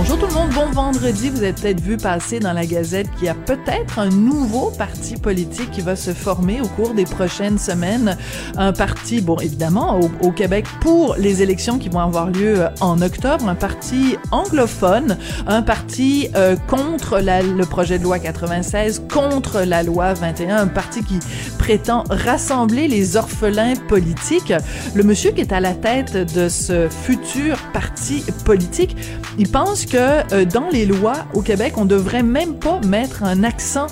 Bonjour tout le monde, bon vendredi. Vous avez peut-être vu passer dans la Gazette qu'il y a peut-être un nouveau parti politique qui va se former au cours des prochaines semaines. Un parti, bon évidemment, au, Québec pour les élections qui vont avoir lieu euh, en octobre, un parti anglophone, un parti euh, contre le projet de loi 96, contre la loi 21, un parti qui prétend rassembler les orphelins politiques. Le monsieur qui est à la tête de ce futur parti politique, il pense que euh, dans les lois au Québec, on devrait même pas mettre un accent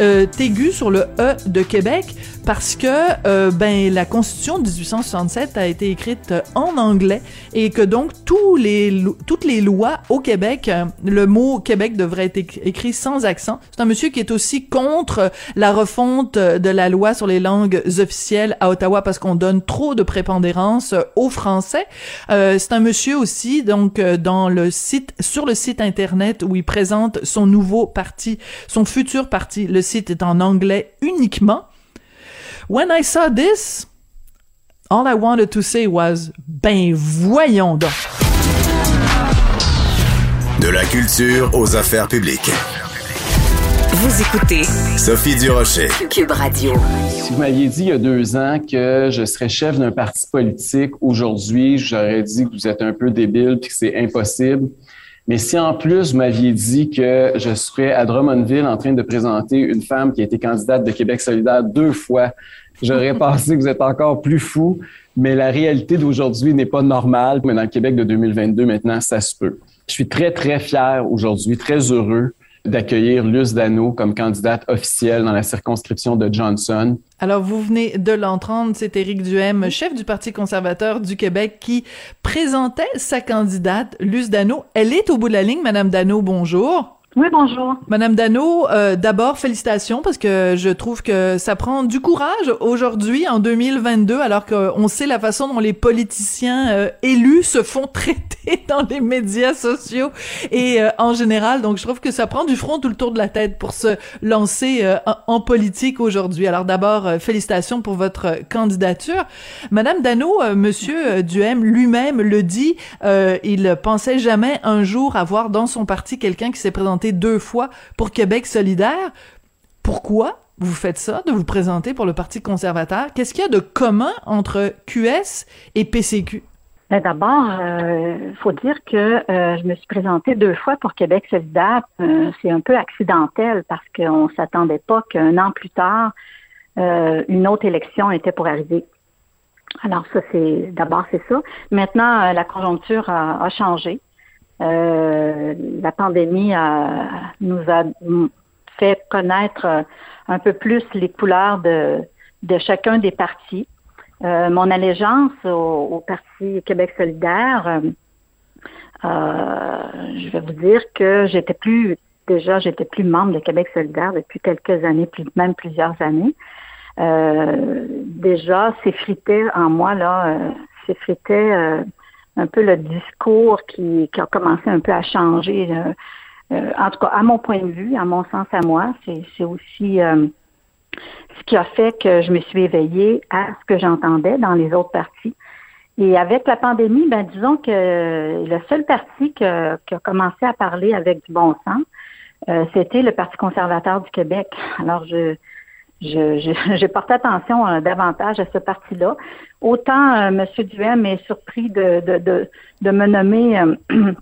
euh, aigu sur le E de Québec parce que euh, ben la Constitution de 1867 a été écrite en anglais et que donc tous les toutes les lois au Québec, euh, le mot Québec devrait être écrit sans accent. C'est un monsieur qui est aussi contre la refonte de la loi sur les langues officielles à Ottawa parce qu'on donne trop de prépondérance aux Français. Euh, c'est un monsieur aussi donc euh, dans le site sur le site internet où il présente son nouveau parti, son futur parti. Le site est en anglais uniquement. When I saw this, all I wanted to say was, ben voyons donc. De la culture aux affaires publiques. Vous écoutez Sophie Durocher. Cube Radio. Si vous m'aviez dit il y a deux ans que je serais chef d'un parti politique, aujourd'hui, j'aurais dit que vous êtes un peu débile puis que c'est impossible. Mais si en plus vous m'aviez dit que je serais à Drummondville en train de présenter une femme qui a été candidate de Québec solidaire deux fois J'aurais pensé que vous êtes encore plus fou, mais la réalité d'aujourd'hui n'est pas normale. Mais dans le Québec de 2022, maintenant, ça se peut. Je suis très, très fier aujourd'hui, très heureux d'accueillir Luce Dano comme candidate officielle dans la circonscription de Johnson. Alors, vous venez de l'entendre, c'est Éric Duhem, chef du Parti conservateur du Québec, qui présentait sa candidate, Luce Dano. Elle est au bout de la ligne. Madame Dano, bonjour. Oui, bonjour. Madame Dano, euh, d'abord félicitations parce que je trouve que ça prend du courage aujourd'hui en 2022 alors qu'on sait la façon dont les politiciens euh, élus se font traiter dans les médias sociaux et euh, en général. Donc je trouve que ça prend du front tout le tour de la tête pour se lancer en, politique aujourd'hui. Alors d'abord félicitations pour votre candidature. Madame Dano, monsieur Duhem lui-même le dit, il pensait jamais un jour avoir dans son parti quelqu'un qui s'est présenté deux fois pour Québec solidaire. Pourquoi vous faites ça, de vous présenter pour le Parti conservateur? Qu'est-ce qu'il y a de commun entre QS et PCQ? Ben, d'abord, il euh, faut dire que euh, je me suis présentée deux fois pour Québec solidaire. Euh, c'est un peu accidentel parce qu'on s'attendait pas qu'un an plus tard, une autre élection était pour arriver. Alors ça, c'est d'abord c'est ça. Maintenant, la conjoncture a changé. Euh, la pandémie nous a fait connaître un peu plus les couleurs de, de chacun des partis. Euh, mon allégeance au, Parti Québec solidaire, euh, je vais vous dire que j'étais plus déjà j'étais plus membre de Québec solidaire depuis quelques années, plus, même plusieurs années. déjà, s'effritait en moi là, s'effritait un peu le discours qui, a commencé un peu à changer. Euh, euh, en tout cas, à mon point de vue, à mon sens à moi, c'est aussi euh, ce qui a fait que je me suis éveillée à ce que j'entendais dans les autres partis. Et avec la pandémie, ben disons que le seul parti qui a commencé à parler avec du bon sens, c'était le Parti conservateur du Québec. Alors, je, je, j'ai porté attention euh, davantage à ce parti-là. Autant euh, M. Duhem est surpris de, de, de, de me nommer, euh,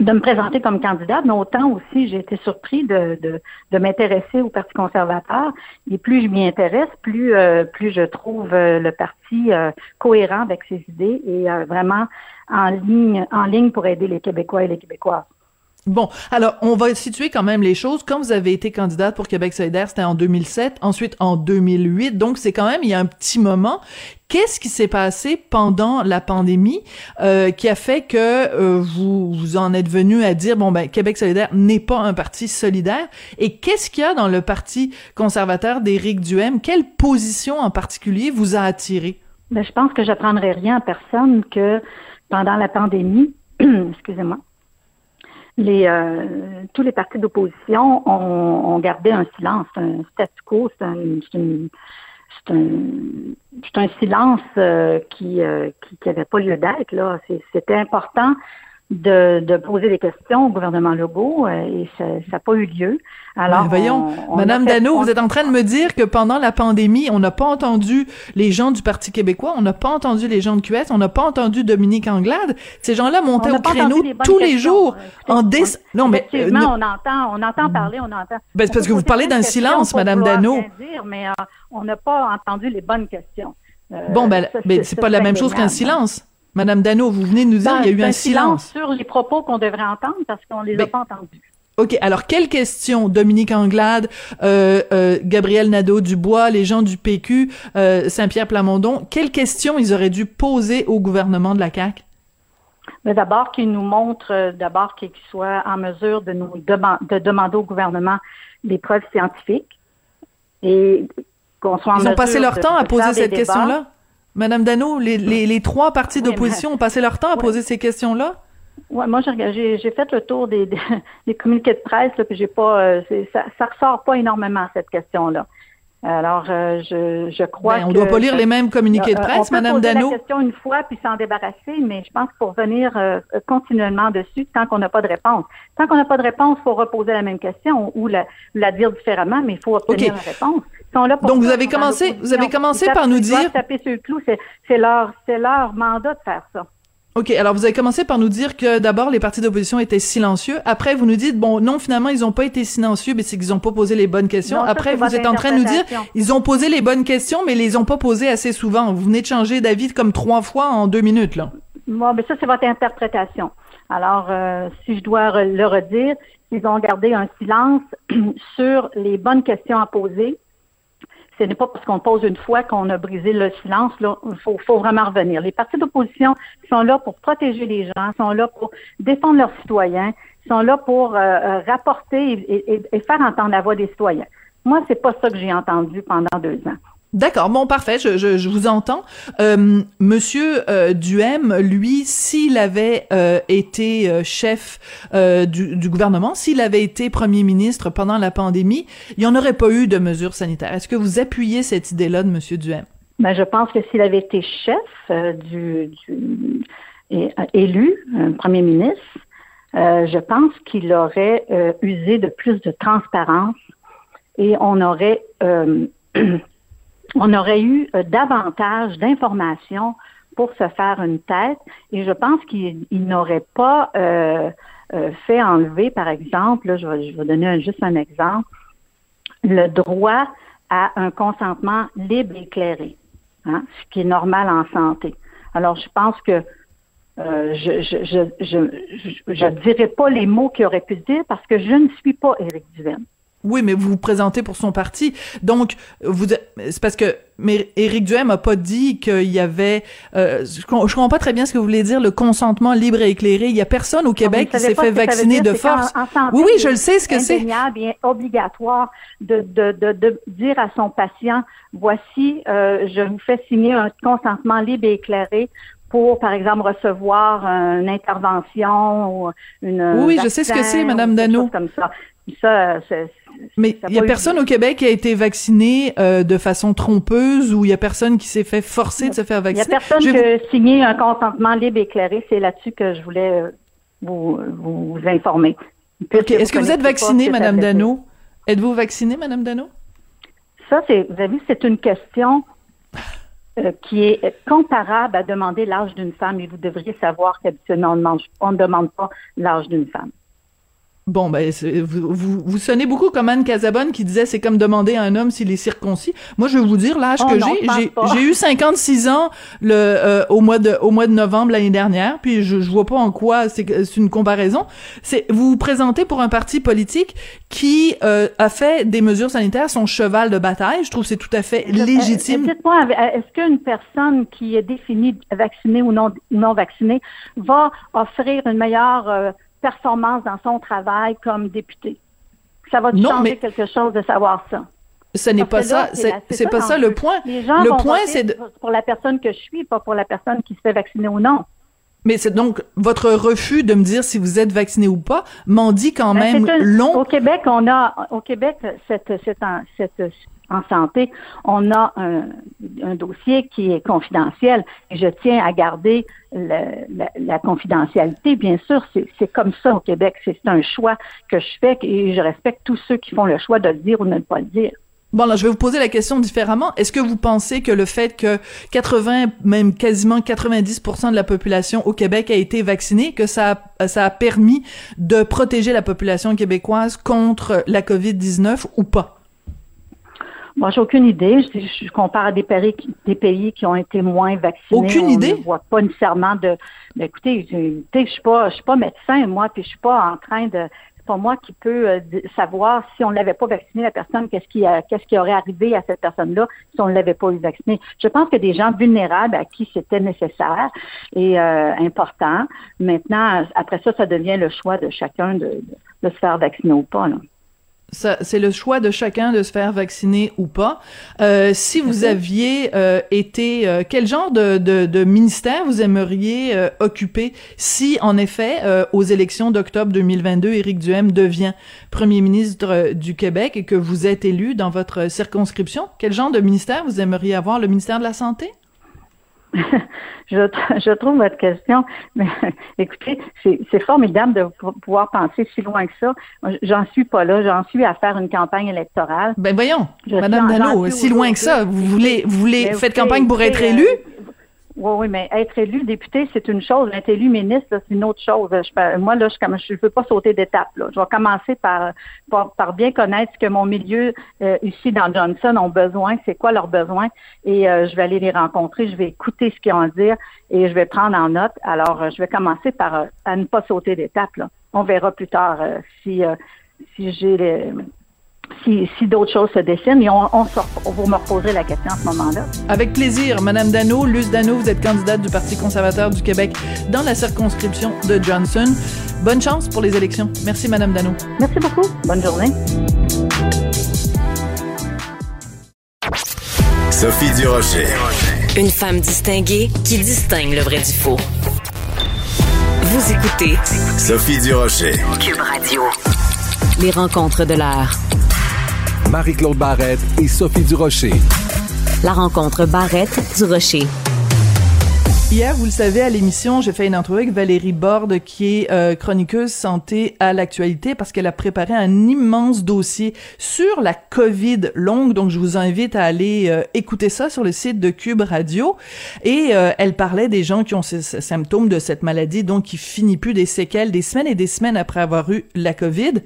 de me présenter comme candidate, mais autant aussi j'ai été surpris de, de, de m'intéresser au Parti conservateur. Et plus je m'y intéresse, plus, plus je trouve le parti cohérent avec ses idées et vraiment en ligne, en ligne pour aider les Québécois et les Québécoises. Bon, alors on va situer quand même les choses. Quand vous avez été candidate pour Québec solidaire, c'était en 2007, ensuite en 2008, donc c'est quand même il y a un petit moment. Qu'est-ce qui s'est passé pendant la pandémie euh, qui a fait que euh, vous vous en êtes venu à dire bon ben Québec solidaire n'est pas un parti solidaire? Et qu'est-ce qu'il y a dans le parti conservateur d'Éric Duhem? Quelle position en particulier vous a attiré? Ben, je pense que j'apprendrai rien à personne que pendant la pandémie, excusez-moi, euh, tous les partis d'opposition ont, gardé un silence, un statu quo, c'est un, un, silence euh, qui n'avait qui, pas lieu d'être. C'était important de, de, poser des questions au gouvernement Legault euh, et ça n'a pas eu lieu. Alors, voyons, Madame Dano, vous êtes en train de me dire que pendant la pandémie, on n'a pas entendu les gens du Parti québécois, on n'a pas entendu les gens de QS, on n'a pas entendu Dominique Anglade. Ces gens-là montaient au créneau tous les jours en dé... Non, mais euh, on entend, on entend parler, on entend. Ben, c'est parce que vous parlez d'un silence, Madame Dano. Dire, mais euh, on n'a pas entendu les bonnes questions. bon, ben, ben c'est pas la même chose qu'un silence. Madame Dano, vous venez de nous dire qu'il y a eu un silence. sur les propos qu'on devrait entendre parce qu'on les a pas entendus. OK. Alors, quelles questions, Dominique Anglade, euh, euh, Gabriel Nadeau-Dubois, les gens du PQ, euh, Saint-Pierre Plamondon, quelles questions ils auraient dû poser au gouvernement de la CAQ? Mais d'abord, qu'ils nous montrent, d'abord qu'ils soient en mesure de nous de demander au gouvernement des preuves scientifiques et qu'on soit en Ils ont passé leur temps à poser cette question-là? Madame Dano, les, les, les trois partis d'opposition ont passé leur temps à poser ces questions-là? Ouais, moi j'ai j'ai fait le tour des, des, communiqués de presse là, puis j'ai pas euh, ça ça ressort pas énormément cette question là. Alors euh, je, je crois ben, on doit pas lire les mêmes communiqués de euh, presse, Madame Dano. On peut poser la question une fois puis s'en débarrasser, mais je pense qu'il faut revenir continuellement dessus tant qu'on n'a pas de réponse. Tant qu'on n'a pas de réponse, il faut reposer la même question ou la, la dire différemment, mais il faut obtenir une réponse. Donc vous avez commencé, vous avez commencé par nous dire. Taper sur le clou, c'est leur, c'est leur mandat de faire ça. OK, alors vous avez commencé par nous dire que d'abord les partis d'opposition étaient silencieux. Après, vous nous dites bon, non, finalement ils n'ont pas été silencieux, mais c'est qu'ils n'ont pas posé les bonnes questions. Après, vous êtes en train de nous dire ils ont posé les bonnes questions, mais ils les ont pas posées assez souvent. Vous venez de changer d'avis comme trois fois en deux minutes là. Bon, mais ça c'est votre interprétation. Alors, euh, si je dois le redire, ils ont gardé un silence sur les bonnes questions à poser ce n'est pas parce qu'on pose une fois qu'on a brisé le silence. Il faut, faut, vraiment revenir. Les partis d'opposition sont là pour protéger les gens, sont là pour défendre leurs citoyens, sont là pour euh, euh, rapporter et, et, faire entendre la voix des citoyens. Moi, c'est pas ça que j'ai entendu pendant deux ans. D'accord, bon parfait, je, je, vous entends. Euh, Monsieur euh, lui, s'il avait euh, été euh, chef du, gouvernement, s'il avait été premier ministre pendant la pandémie, il n'y en aurait pas eu de mesures sanitaires. Est-ce que vous appuyez cette idée-là de Monsieur Duhem? Ben, je pense que s'il avait été chef du, du élu, premier ministre, je pense qu'il aurait usé de plus de transparence et on aurait on aurait eu euh, davantage d'informations pour se faire une tête et je pense qu'il n'aurait pas euh, euh, fait enlever, par exemple, je, vais, je vais donner juste un exemple, le droit à un consentement libre et éclairé, hein, ce qui est normal en santé. Alors, je pense que je je, je, pas les mots qu'il aurait pu dire parce que je ne suis pas Éric Duvaine. Oui, mais vous vous présentez pour son parti. Donc, vous, c'est parce que mais Éric Duhem a pas dit qu'il y avait. Euh, je, comprends pas très bien ce que vous voulez dire, le consentement libre et éclairé. Il y a personne au Québec qui s'est fait vacciner de force. oui, oui, je le sais ce que c'est. bien obligatoire de, de, de, de, dire à son patient voici, euh, je vous fais signer un consentement libre et éclairé pour, par exemple, recevoir une intervention ou une. Oui, je sais ce que c'est, Madame Dano. Comme ça. Ça, mais il y a personne au Québec qui a été vacciné euh, de façon trompeuse ou il y a personne qui s'est fait forcer de se faire vacciner. Il y a personne qui a signé un consentement libre et éclairé. C'est là-dessus que je voulais euh, vous, vous informer. Est-ce que vous êtes vaccinée, Madame Dano? Êtes-vous vaccinée, Madame Dano? Ça, c'est, vous avez vu, c'est une question euh, qui est comparable à demander l'âge d'une femme et vous devriez savoir qu'habituellement, on ne demande pas l'âge d'une femme. Bon, ben, vous, vous, vous, sonnez beaucoup comme Anne Casabonne qui disait c'est comme demander à un homme s'il est circoncis. Moi, je vais vous dire l'âge oh que j'ai. J'ai eu 56 ans le euh, au mois de au mois de novembre l'année dernière. Puis je, je vois pas en quoi c'est une comparaison. C'est vous vous présentez pour un parti politique qui euh, a fait des mesures sanitaires son cheval de bataille. Je trouve que c'est tout à fait légitime. Dites-moi, est-ce qu'une personne qui est définie vaccinée ou non non vaccinée va offrir une meilleure euh, performance dans son travail comme député. Ça va changer quelque chose de savoir ça. Ce n'est pas ça, c'est pas ça le point. le point, c'est pour la personne que je suis, pas pour la personne qui se fait vacciner ou non. Mais c'est donc votre refus de me dire si vous êtes vacciné ou pas m'en dit quand ben, même long. Au Québec, on a au Québec cette, cette, cette, en santé, on a un, dossier qui est confidentiel et je tiens à garder la, confidentialité. Bien sûr, c'est comme ça au Québec. C'est un choix que je fais et je respecte tous ceux qui font le choix de le dire ou de ne pas le dire. Bon, là, je vais vous poser la question différemment. Est-ce que vous pensez que le fait que 80, même quasiment 90% de la population au Québec a été vaccinée, que ça a permis de protéger la population québécoise contre la COVID-19 ou pas? Moi, j'ai aucune idée. Je, je, compare à des pays, des pays qui ont été moins vaccinés. Aucune On idée? Ne voit pas nécessairement de. Mais écoutez, je, je suis pas, je suis pas médecin moi, puis je suis pas en train de pas moi qui peux euh, savoir si on ne l'avait pas vacciné la personne, qu'est-ce qui, qu'est-ce qui aurait arrivé à cette personne-là si on ne l'avait pas eu vacciné. Je pense que des gens vulnérables à qui c'était nécessaire et euh, important. Maintenant, après ça, ça devient le choix de chacun de, de, se faire vacciner ou pas. Là c'est le choix de chacun de se faire vacciner ou pas. Euh, si vous aviez euh, été, euh, quel genre de, de, de, ministère vous aimeriez euh, occuper si, en effet, euh, aux élections d'octobre 2022, Éric Duhem devient premier ministre du Québec et que vous êtes élu dans votre circonscription? Quel genre de ministère vous aimeriez avoir? Le ministère de la Santé? Je, je, trouve votre question, mais écoutez, c'est formidable de pouvoir penser si loin que ça. J'en suis pas là, j'en suis à faire une campagne électorale. Ben voyons, Madame Dano, si loin que ça, vous voulez, vous voulez, faites campagne pour être élu? Oui, oui, mais être élu député, c'est une chose. Être élu ministre, c'est une autre chose. moi, là, je ne veux pas sauter d'étape. Je vais commencer par, par, bien connaître ce que mon milieu euh, ici dans Johnson ont besoin, c'est quoi leurs besoins, et euh, je vais aller les rencontrer, je vais écouter ce qu'ils ont à dire et je vais prendre en note. Alors, euh, je vais commencer par à ne pas sauter d'étape. On verra plus tard si, si j'ai les si, si d'autres choses se dessinent. Et on, on, on, vous me reposer la question à ce moment-là. Avec plaisir. Madame Dano, Luce Dano, vous êtes candidate du Parti conservateur du Québec dans la circonscription de Johnson. Bonne chance pour les élections. Merci, Madame Dano. Merci beaucoup. Bonne journée. Sophie Durocher. Une femme distinguée qui distingue le vrai du faux. Vous écoutez Sophie Durocher. Cube Radio. Les rencontres de l'heure. Marie-Claude Barrette et Sophie Durocher. La rencontre Barrette-Durocher. Hier, vous le savez, à l'émission, j'ai fait une entrevue avec Valérie Borde, qui est euh, chroniqueuse santé à l'actualité, parce qu'elle a préparé un immense dossier sur la COVID longue. Donc, je vous invite à aller euh, écouter ça sur le site de Cube Radio. Et euh, elle parlait des gens qui ont ces, ces, symptômes de cette maladie, donc qui finit plus des séquelles des semaines et des semaines après avoir eu la COVID.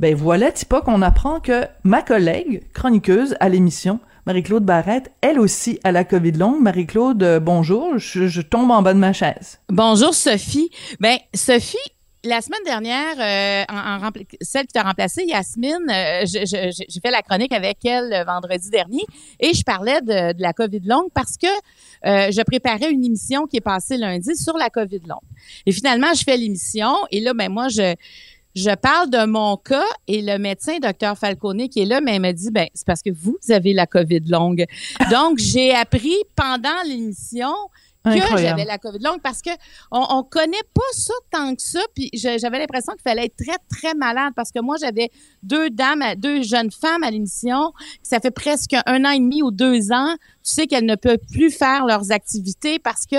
Ben voilà, Tipa, qu'on apprend que ma collègue, chroniqueuse à l'émission, Marie-Claude Barrette, elle aussi a la COVID longue. Marie-Claude, euh, bonjour, je, tombe en bas de ma chaise. Bonjour Sophie. Ben Sophie, la semaine dernière, euh, celle qui t'a remplacée, Yasmine, euh, j'ai fait la chronique avec elle vendredi dernier et je parlais de, la COVID longue parce que je préparais une émission qui est passée lundi sur la COVID longue. Et finalement, je fais l'émission et là, ben moi, je je parle de mon cas et le médecin, docteur Falcone, qui est là, mais il m'a dit, ben, c'est parce que vous avez la COVID longue. Donc, j'ai appris pendant l'émission que j'avais la COVID longue parce que on, on connaît pas ça tant que ça. Puis j'avais l'impression qu'il fallait être très, très malade parce que moi, j'avais deux dames, deux jeunes femmes à l'émission. Ça fait presque un an et demi ou deux ans. Tu sais qu'elles ne peuvent plus faire leurs activités parce que,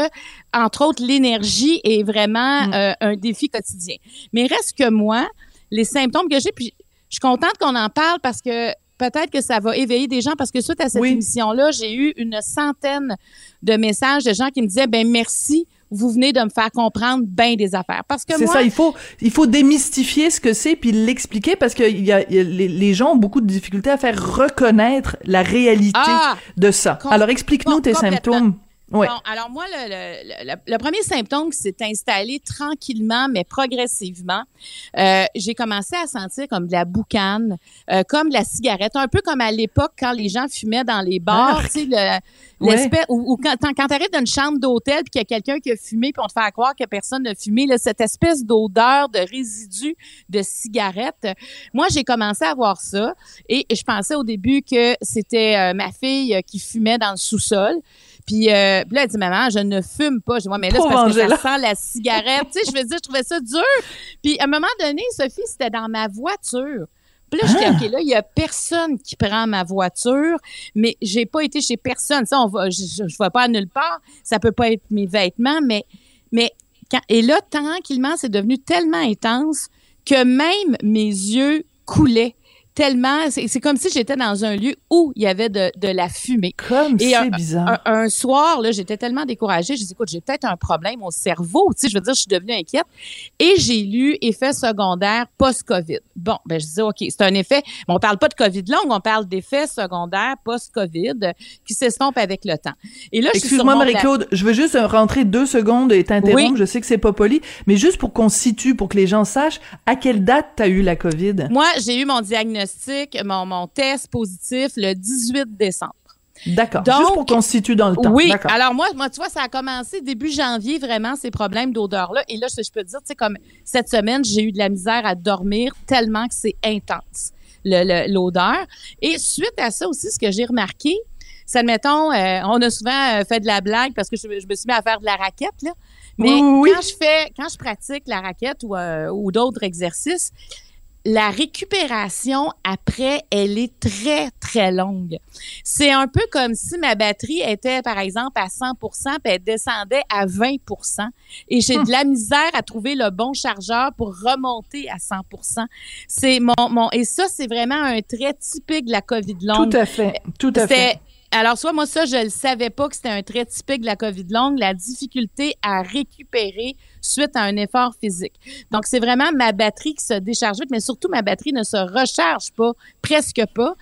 entre autres, l'énergie est vraiment mm. euh, un défi quotidien. Mais reste que moi, les symptômes que j'ai, puis je suis contente qu'on en parle parce que peut-être que ça va éveiller des gens parce que suite à cette émission-là, j'ai eu une centaine de messages de gens qui me disaient ben merci, vous venez de me faire comprendre bien des affaires. Parce que c'est ça, il faut il faut démystifier ce que c'est puis l'expliquer parce que y a, les, gens ont beaucoup de difficultés à faire reconnaître la réalité ah! de ça. Alors explique-nous tes symptômes. Bon, alors moi, le, le, le, le, premier symptôme qui s'est installé tranquillement, mais progressivement, euh, j'ai commencé à sentir comme de la boucane, euh, comme de la cigarette, un peu comme à l'époque quand les gens fumaient dans les bars, Ah. tu sais, le- l'espèce, ou, ou quand, quand tu arrives dans une chambre d'hôtel puis qu'il y a quelqu'un qui a fumé puis on te fait croire que personne n'a fumé, là, cette espèce d'odeur de résidus de cigarette. Moi, j'ai commencé à voir ça et je pensais au début que c'était euh, ma fille qui fumait dans le sous-sol. Puis, euh, puis là, elle dit, maman, je ne fume pas. Je dis, ouais, mais là, c'est parce que ça sent la cigarette. tu sais, je veux dire, je trouvais ça dur. Puis, à un moment donné, Sophie, c'était dans ma voiture. Puis là, j'étais, Ah! OK, là, il y a personne qui prend ma voiture, mais j'ai pas été chez personne. Ça, on va, je, je, je vais pas à nulle part. Ça peut pas être mes vêtements, mais, mais quand, et là, tranquillement, c'est devenu tellement intense que même mes yeux coulaient tellement. C'est comme si j'étais dans un lieu où il y avait de, de la fumée. Comme Et c'est bizarre. Un, un soir, là, j'étais tellement découragée. Je dis, écoute, j'ai peut-être un problème au cerveau. Tu sais, je veux dire, je suis devenue inquiète. Et j'ai lu effet secondaire post-COVID. Bon, ben, je disais, OK, c'est un effet. mais on parle pas de COVID long, on parle d'effets secondaires post-COVID qui s'estompent avec le temps. Et là, Excuse-moi, Marie-Claude, je veux juste euh, rentrer deux secondes et t'interrompre. Oui. Je sais que c'est pas poli, mais juste pour qu'on situe, pour que les gens sachent, à quelle date t'as eu la COVID? Moi, j'ai eu mon diagnostic, mon, mon test positif le 18 décembre. D'accord. Donc- Juste pour qu'on se situe dans le temps. Oui, alors moi, moi, tu vois, ça a commencé début janvier, vraiment, ces problèmes d'odeur-là. Et là, je, je peux te dire, tu sais, comme cette semaine, j'ai eu de la misère à dormir tellement que c'est intense, l'odeur. Et suite à ça aussi, ce que j'ai remarqué, c'est, admettons, euh, on a souvent euh, fait de la blague parce que je, je me suis mis à faire de la raquette, là. Mais oui. quand je fais, quand je pratique la raquette ou, euh, ou d'autres exercices, la récupération après, elle est très, très longue. C'est un peu comme si ma batterie était, par exemple, à 100% puis elle descendait à 20% et j'ai de la misère à trouver le bon chargeur pour remonter à 100% C'est mon, mon, et ça, c'est vraiment un trait typique de la COVID longue. Tout à fait. Tout à fait. Alors, soit moi, ça, je le savais pas que c'était un trait typique de la COVID longue, la difficulté à récupérer suite à un effort physique. Donc, c'est vraiment ma batterie qui se décharge vite, mais surtout, ma batterie ne se recharge pas, presque pas.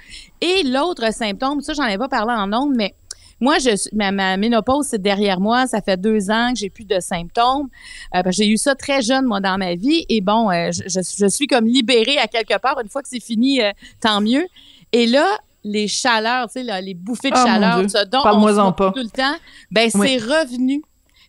Et l'autre symptôme, ça, j'en ai pas parlé en ondes, mais moi, je, ma, ménopause, c'est derrière moi. Ça fait deux ans que j'ai plus de symptômes. Euh, j'ai eu ça très jeune, moi, dans ma vie. Et bon, euh, je suis comme libérée à quelque part. Une fois que c'est fini, euh, tant mieux. Et là, les chaleurs, tu sais, là, les bouffées de mon chaleur, ça, dont on pas. tout le temps, ben Oui. c'est revenu.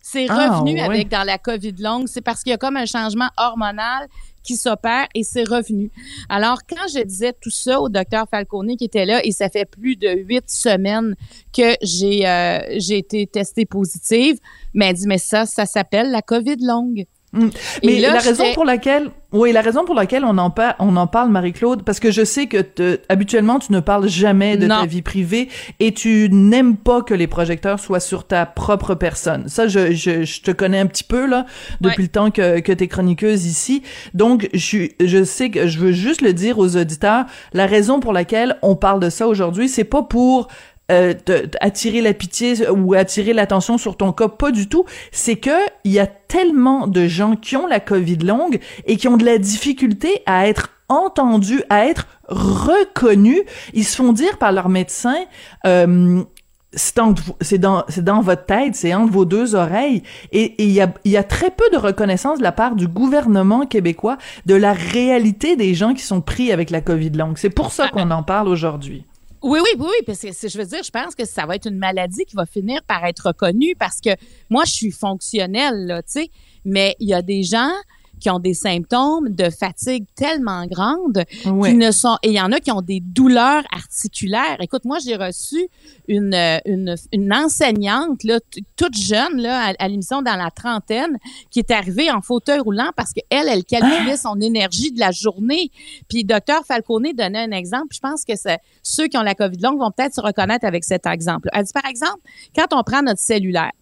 C'est Ah, revenu avec dans la COVID longue. C'est parce qu'il y a comme un changement hormonal qui s'opère et c'est revenu. Alors, quand je disais tout ça au docteur Falcone qui était là, et ça fait plus de huit semaines que j'ai euh, j'ai été testée positive, mais elle dit, mais ça, ça s'appelle la COVID longue. Mm. Mais là, la raison pour laquelle, oui, la raison pour laquelle on en, par- on en parle, Marie-Claude, parce que je sais que te- habituellement tu ne parles jamais de Non. ta vie privée et tu n'aimes pas que les projecteurs soient sur ta propre personne. Ça, je, je, je te connais un petit peu là depuis Ouais. le temps que, que t'es chroniqueuse ici. Donc, je, je sais que je veux juste le dire aux auditeurs. La raison pour laquelle on parle de ça aujourd'hui, c'est pas pour euh, te- te- attirer la pitié ou attirer l'attention sur ton cas, pas du tout. C'est que il y a tellement de gens qui ont la COVID longue et qui ont de la difficulté à être entendus, à être reconnus. Ils se font dire par leur médecin. Euh, c'est dans, dans votre tête, c'est entre vos deux oreilles. Et il y a, il y a très peu de reconnaissance de la part du gouvernement québécois de la réalité des gens qui sont pris avec la COVID longue. C'est pour ça qu'on en parle aujourd'hui. Oui, oui, oui, oui, parce que je veux dire, je pense que ça va être une maladie qui va finir par être reconnue parce que moi, je suis fonctionnelle, là, tu sais, mais il y a des gens qui ont des symptômes de fatigue tellement grande ne sont et il y en a qui ont des douleurs articulaires. Écoute, moi j'ai reçu une une, une enseignante là toute jeune là à, à l'émission dans la trentaine qui est arrivée en fauteuil roulant parce que elle elle calculait son énergie de la journée. Puis docteur Falcone donnait un exemple, puis je pense que c'est ceux qui ont la Covid longue vont peut-être se reconnaître avec cet exemple. Elle dit par exemple, quand on prend notre cellulaire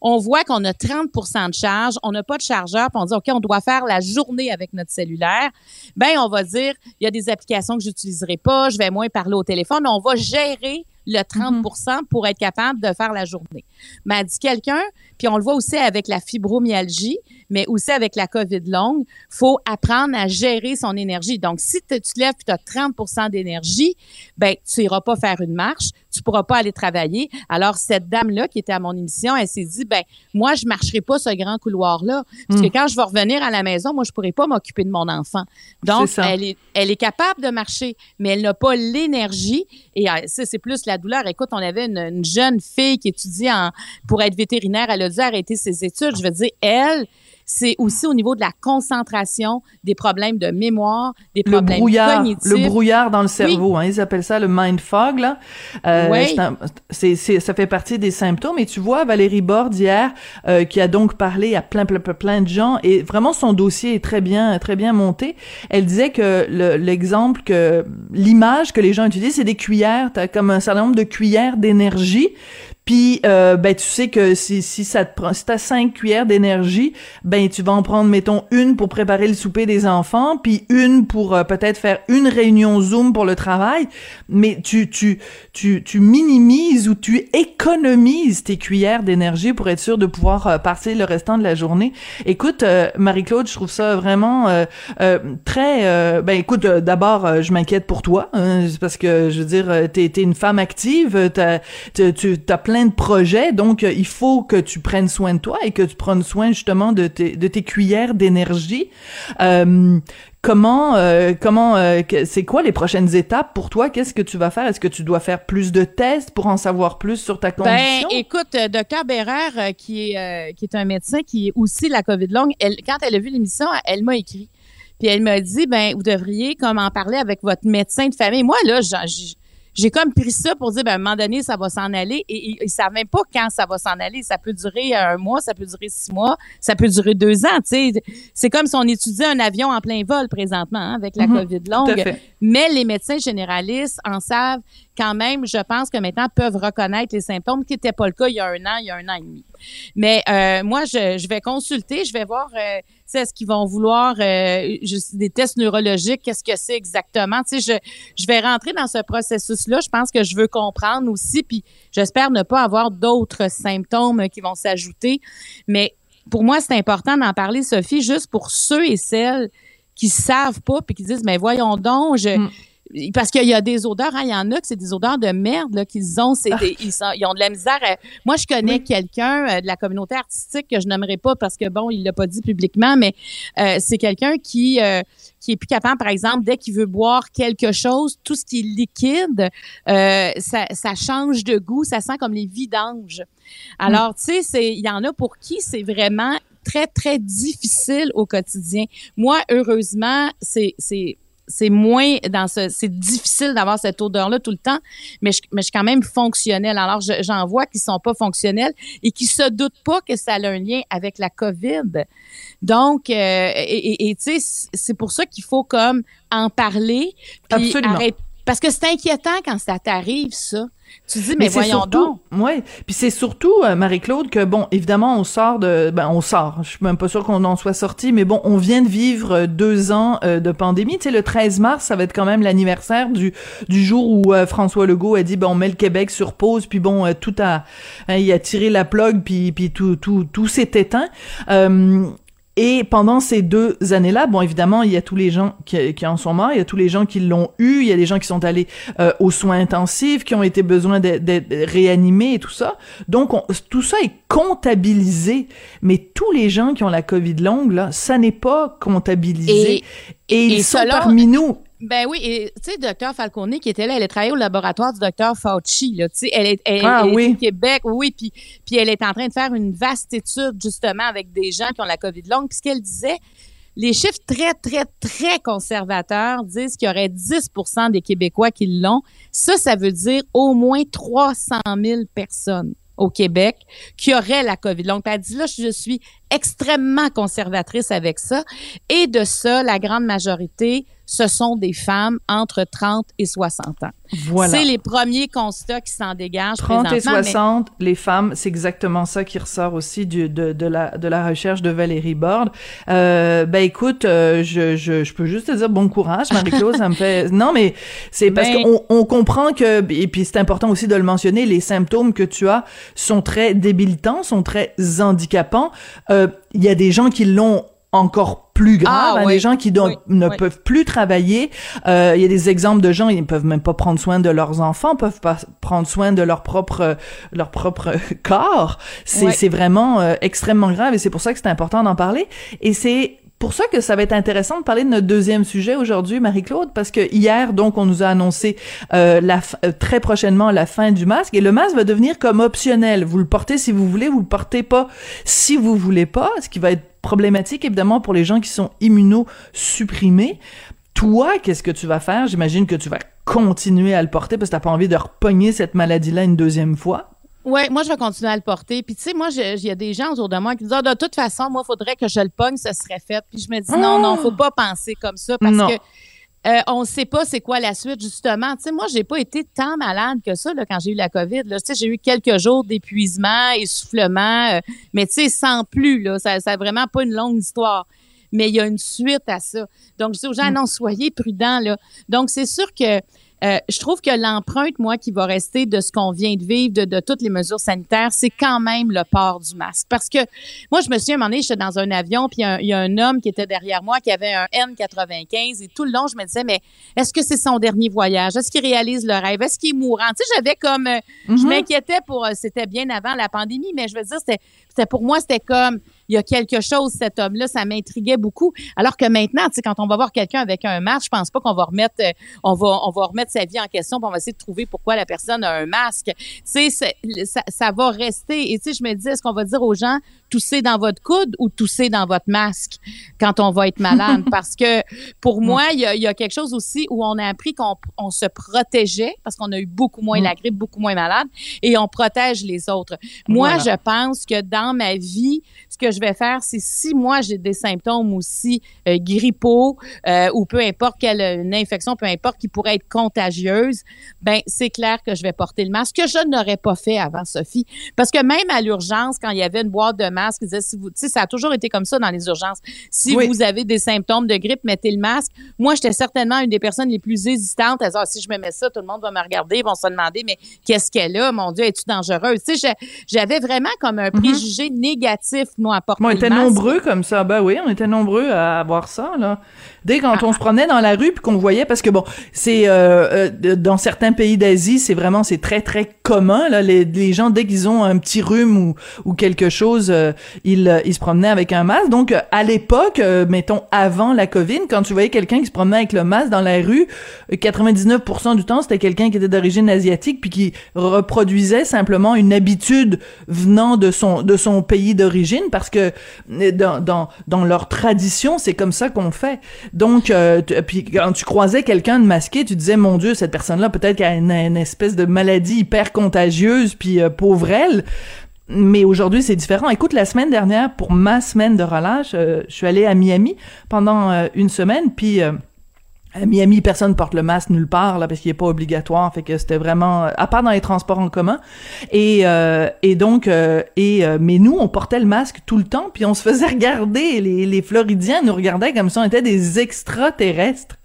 on voit qu'on a 30% de charge, on n'a pas de chargeur, puis on dit, OK, on doit faire la journée avec notre cellulaire. Ben, on va dire, il y a des applications que j'utiliserai pas, je vais moins parler au téléphone. On va gérer le 30 pour être capable de faire la journée. Mais elle dit quelqu'un, puis on le voit aussi avec la fibromyalgie, mais aussi avec la COVID longue, faut apprendre à gérer son énergie. Donc, si tu te lèves et tu as 30 d'énergie, ben tu iras pas faire une marche, tu pourras pas aller travailler. Alors, cette dame-là qui était à mon émission, elle s'est dit, ben moi, je marcherai pas ce grand couloir-là, parce que hmm. quand je vais revenir à la maison, moi, je pourrai pas m'occuper de mon enfant. Donc, elle est, elle est capable de marcher, mais elle n'a pas l'énergie. Et euh, ça, c'est plus la douleur. Écoute, on avait une, jeune fille qui étudie en, pour être vétérinaire. Elle a dû arrêter ses études. Je veux dire, elle, c'est aussi au niveau de la concentration, des problèmes de mémoire, des problèmes le brouillard, cognitifs. Le brouillard dans le cerveau, hein, ils appellent ça le mind fog. Là. Euh, oui. c'est, c'est, ça fait partie des symptômes. Et tu vois, Valérie Borde hier, euh, qui a donc parlé à plein, plein, plein de gens, et vraiment son dossier est très bien, très bien monté. Elle disait que l'exemple que l'image que les gens utilisent, c'est des cuillères. T'as comme un certain nombre de cuillères d'énergie. Puis, euh, ben, tu sais que si, si ça te prend, si t'as cinq cuillères d'énergie, ben, tu vas en prendre, mettons, une pour préparer le souper des enfants, puis une pour euh, peut-être faire une réunion Zoom pour le travail. Mais tu, tu, tu, tu minimises ou tu économises tes cuillères d'énergie pour être sûr de pouvoir euh, passer le restant de la journée. Écoute, euh, Marie-Claude, je trouve ça vraiment très, ben, écoute, d'abord, je m'inquiète pour toi, hein, parce que, je veux dire, t'es, es une femme active, t'as, tu, t'as plein plein de projets, donc euh, il faut que tu prennes soin de toi et que tu prennes soin justement de tes, de tes cuillères d'énergie. Euh, comment, euh, comment, c'est quoi les prochaines étapes pour toi? Qu'est-ce que tu vas faire? Est-ce que tu dois faire plus de tests pour en savoir plus sur ta ben, condition? Ben, écoute, Docteur Bérard, qui est qui est un médecin qui est aussi la COVID longue, elle, quand elle a vu l'émission, elle m'a écrit. Puis elle m'a dit, ben, vous devriez comme en parler avec votre médecin de famille. Moi, là, j'ai j'ai comme pris ça pour dire, ben, à un moment donné, ça va s'en aller. Et ils savent même pas quand ça va s'en aller. Ça peut durer un mois, ça peut durer six mois, ça peut durer deux ans. Tu sais, c'est comme si on étudiait un avion en plein vol présentement hein, avec la mm-hmm. COVID longue. Mais les médecins généralistes en savent quand même, je pense que maintenant peuvent reconnaître les symptômes, qui n'était pas le cas il y a un an, il y a un an et demi. Mais euh, moi, je, je, vais consulter, je vais voir. Euh, est-ce qu'ils vont vouloir euh, des tests neurologiques? Qu'est-ce que c'est exactement? Tu sais, je, je vais rentrer dans ce processus-là. Je pense que je veux comprendre aussi, puis j'espère ne pas avoir d'autres symptômes qui vont s'ajouter. Mais pour moi, c'est important d'en parler, Sophie, juste pour ceux et celles qui savent pas puis qui disent mais voyons donc je mm parce qu'il y a des odeurs, hein, il y en a que c'est des odeurs de merde qu'ils ont, c'est ils, ils, ont de la misère. moi, je connais quelqu'un euh, de la communauté artistique que je n'aimerais pas parce que bon, il l'a pas dit publiquement, mais euh, c'est quelqu'un qui euh, qui est plus capable, par exemple, dès qu'il veut boire quelque chose, tout ce qui est liquide, ça, ça change de goût, ça sent comme les vidanges. Alors, mm. tu sais, il y en a pour qui c'est vraiment très, très difficile au quotidien. Moi, heureusement, c'est c'est moins dans ce c'est difficile d'avoir cette odeur là tout le temps mais je, mais je suis quand même fonctionnelle alors j'en vois qui sont pas fonctionnels et qui se doutent pas que ça a un lien avec la Covid donc euh, et tu sais c'est pour ça qu'il faut comme en parler Absolument. Parce que c'est inquiétant quand ça t'arrive ça tu dis, mais, voyons surtout, donc. Oui, puis c'est surtout, euh, Marie-Claude, que bon, évidemment, on sort de... Ben, on sort, je suis même pas sûre qu'on en soit sorti, mais bon, on vient de vivre euh, deux ans euh, de pandémie. Tu sais, le 13 mars, ça va être quand même l'anniversaire du, du jour où François Legault a dit, ben, on met le Québec sur pause, puis bon, tout a... Hein, il a tiré la plug, puis, puis tout, tout, tout s'est éteint. Et pendant ces deux années-là, bon, évidemment, il y a tous les gens qui, qui, en sont morts, il y a tous les gens qui l'ont eu, il y a des gens qui sont allés euh, aux soins intensifs, qui ont été besoin d'être réanimés et tout ça. Donc, tout ça est comptabilisé, mais tous les gens qui ont la COVID longue, là, ça n'est pas comptabilisé. Et, ils sont parmi nous. Ben oui, et tu sais, docteur Falcone qui était là, elle a travaillé au laboratoire du docteur Fauci. Là, tu sais, elle est, elle, ah, oui. au Québec, oui, puis puis elle est en train de faire une vaste étude justement avec des gens qui ont la COVID longue. Puis ce qu'elle disait, les chiffres très très très conservateurs disent qu'il y aurait 10% des Québécois qui l'ont. Ça, ça veut dire au moins 300 000 personnes au Québec qui auraient la COVID longue. Puis elle dit là, je suis extrêmement conservatrices avec ça. Et de ça, la grande majorité, ce sont des femmes entre 30 et 60 ans. Voilà. C'est les premiers constats qui s'en dégagent 30 et présentement, mais- 60, les femmes, c'est exactement ça qui ressort aussi du, de, de, la, de la recherche de Valérie Borde. Euh, ben écoute, euh, je, je, je peux juste te dire bon courage, Marie-Claude, ça me fait... Non, mais c'est parce Ben- qu'on on comprend que, et puis c'est important aussi de le mentionner, les symptômes que tu as sont très débilitants, sont très handicapants. Euh, Il y a des gens qui l'ont encore plus grave, Ah, hein, oui. des gens qui Oui, ne oui. peuvent plus travailler. Euh, Il y a des exemples de gens, ils ne peuvent même pas prendre soin de leurs enfants, peuvent pas prendre soin de leur propre leur propre corps. C'est vraiment euh, extrêmement grave et c'est pour ça que c'est important d'en parler. Et c'est pour ça que ça va être intéressant de parler de notre deuxième sujet aujourd'hui, Marie-Claude, parce que hier, donc, on nous a annoncé euh, la euh, très prochainement la fin du masque et le masque va devenir comme optionnel. Vous le portez si vous voulez, vous le portez pas si vous voulez pas, ce qui va être problématique évidemment pour les gens qui sont immunosupprimés. Toi, qu'est-ce que tu vas faire? J'imagine que tu vas continuer à le porter parce que t'as pas envie de repogner cette maladie-là une deuxième fois. Ouais, moi, je vais continuer à le porter. Puis, tu sais, moi, il y a des gens autour de moi qui me disent, Ah, de toute façon, moi, il faudrait que je le pogne, ce serait fait. Puis, je me dis, non, non, faut pas penser comme ça parce Non. que euh, on ne sait pas c'est quoi la suite, justement. Tu sais, moi, j'ai pas été tant malade que ça là, quand j'ai eu la COVID. Tu sais, j'ai eu quelques jours d'épuisement, essoufflement, euh, mais tu sais, sans plus. Là, ça, ça a vraiment pas une longue histoire. Mais il y a une suite à ça. Donc, je dis aux gens, non, soyez prudents. Là. Donc, c'est sûr que euh, je trouve que l'empreinte, moi, qui va rester de ce qu'on vient de vivre, de, de toutes les mesures sanitaires, c'est quand même le port du masque. Parce que moi, je me souviens, à un moment donné, j'étais dans un avion, puis il y a un homme qui était derrière moi qui avait un N95, et tout le long, je me disais, mais est-ce que c'est son dernier voyage? Est-ce qu'il réalise le rêve? Est-ce qu'il est mourant? Tu sais, j'avais comme... euh, Je m'inquiétais pour... euh, c'était bien avant la pandémie, mais je veux dire, c'était pour moi, c'était comme... Il y a quelque chose, cet homme-là, ça m'intriguait beaucoup. Alors que maintenant, tu sais, quand on va voir quelqu'un avec un masque, je pense pas qu'on va remettre, euh, on va, on va remettre sa vie en question, puis on va essayer de trouver pourquoi la personne a un masque. Tu sais, ça, ça va rester. Et tu sais, je me dis, est-ce qu'on va dire aux gens, toussez dans votre coude ou toussez dans votre masque quand on va être malade? Parce que pour moi, il y a, il y a quelque chose aussi où on a appris qu'on on se protégeait parce qu'on a eu beaucoup moins la grippe, beaucoup moins malade, et on protège les autres. Moi, Voilà. je pense que dans ma vie, que je vais faire, c'est si moi j'ai des symptômes aussi euh, grippaux euh, ou peu importe quelle une infection, peu importe qui pourrait être contagieuse, ben c'est clair que je vais porter le masque que je n'aurais pas fait avant Sophie, parce que même à l'urgence, quand il y avait une boîte de masques, ils disaient, si vous, tu sais, ça a toujours été comme ça dans les urgences. Si Oui. vous avez des symptômes de grippe, mettez le masque. Moi, j'étais certainement une des personnes les plus hésitantes. À dire, Ah, si je me mets ça, tout le monde va me regarder, ils vont se demander, mais qu'est-ce qu'elle a? Mon Dieu, es-tu dangereuse? Tu sais, j'avais vraiment comme un préjugé négatif, moi, à porter Bon, on le était masque. nombreux comme ça. Ben oui, on était nombreux à avoir ça, là. Dès quand on se promenait dans la rue puis qu'on voyait, parce que bon, c'est euh, euh, dans certains pays d'Asie, c'est vraiment c'est très très commun là. Les, les gens dès qu'ils ont un petit rhume ou ou quelque chose, euh, ils euh, ils se promenaient avec un masque. Donc à l'époque, mettons avant la Covid, quand tu voyais quelqu'un qui se promenait avec le masque dans la rue, euh, 99% du temps c'était quelqu'un qui était d'origine asiatique puis qui reproduisait simplement une habitude venant de son de son pays d'origine parce que euh, dans dans dans leur tradition c'est comme ça qu'on fait donc euh, puis quand tu croisais quelqu'un de masqué tu disais mon dieu cette personne là peut-être qu'elle a une, espèce de maladie hyper contagieuse puis euh, pauvre elle mais aujourd'hui, c'est différent. Écoute, la semaine dernière, pour ma semaine de relâche, je suis allée à Miami pendant une semaine, puis à Miami, personne porte le masque nulle part là parce qu'il est pas obligatoire, fait que c'était vraiment à part dans les transports en commun. Et euh, et donc euh, et euh, mais nous on portait le masque tout le temps puis on se faisait regarder les les Floridiens nous regardaient comme si on était des extraterrestres.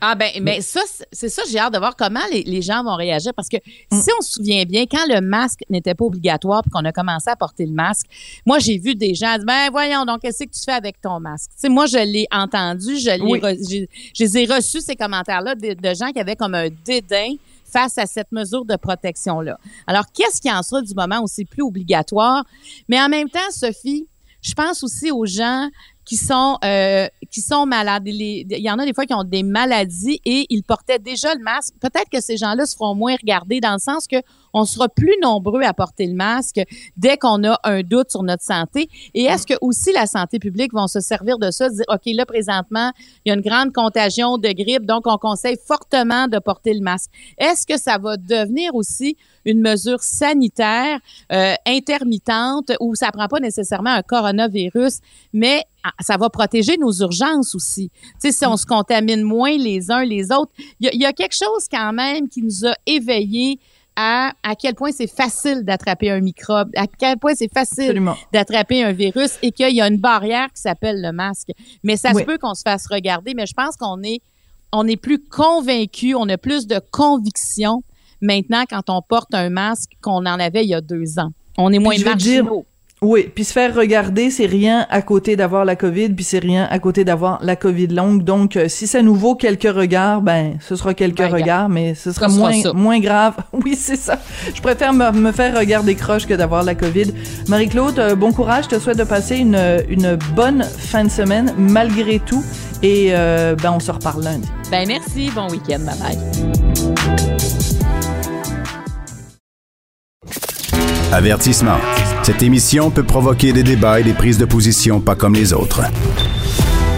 Ah ben, mais ça, c'est- ça, j'ai hâte de voir comment les, les gens vont réagir parce que Mm. si on se souvient bien, quand le masque n'était pas obligatoire puis qu'on a commencé à porter le masque, moi j'ai vu des gens dire ben voyons donc qu'est-ce que tu fais avec ton masque? Tu sais, moi je l'ai entendu, je l'ai, Oui. re- j'ai- je les ai reçus ces commentaires-là de, de gens qui avaient comme un dédain face à cette mesure de protection-là. Alors qu'est-ce qui en sera du moment où c'est plus obligatoire? Mais en même temps, Sophie, je pense aussi aux gens qui sont euh, qui sont malades. Il y en a des fois qui ont des maladies et ils portaient déjà le masque. Peut-être que ces gens-là se feront moins regarder dans le sens que on sera plus nombreux à porter le masque dès qu'on a un doute sur notre santé. Et est-ce que aussi la santé publique vont se servir de ça, dire, OK, là, présentement, il y a une grande contagion de grippe, donc on conseille fortement de porter le masque. Est-ce que ça va devenir aussi une mesure sanitaire euh, intermittente où ça prend pas nécessairement un coronavirus, mais ah, ça va protéger nos urgences aussi? Tu sais, si on se contamine moins les uns les autres, il y, a quelque chose quand même qui nous a éveillés à à quel point c'est facile d'attraper un microbe, à quel point c'est facile d'attraper un virus et qu'il y a une barrière qui s'appelle le masque. Mais ça se peut qu'on se fasse regarder, mais je pense qu'on est on est plus convaincu, on a plus de conviction maintenant quand on porte un masque qu'on en avait il y a deux ans. On est moins marginaux. Oui, puis se faire regarder, c'est rien à côté d'avoir la COVID, puis c'est rien à côté d'avoir la COVID longue. Donc, euh, si ça nous vaut quelques regards, ben, ce sera quelques ben, regards, mais ce sera moins, moins grave. Oui, c'est ça. Je préfère me, faire regarder croche que d'avoir la COVID. Marie-Claude, euh, bon courage. Je te souhaite de passer une, une bonne fin de semaine, malgré tout. Et, euh, ben, on se reparle lundi. Ben, merci. Bon week-end. Bye bye. Avertissement. Cette émission peut provoquer des débats et des prises de position pas comme les autres.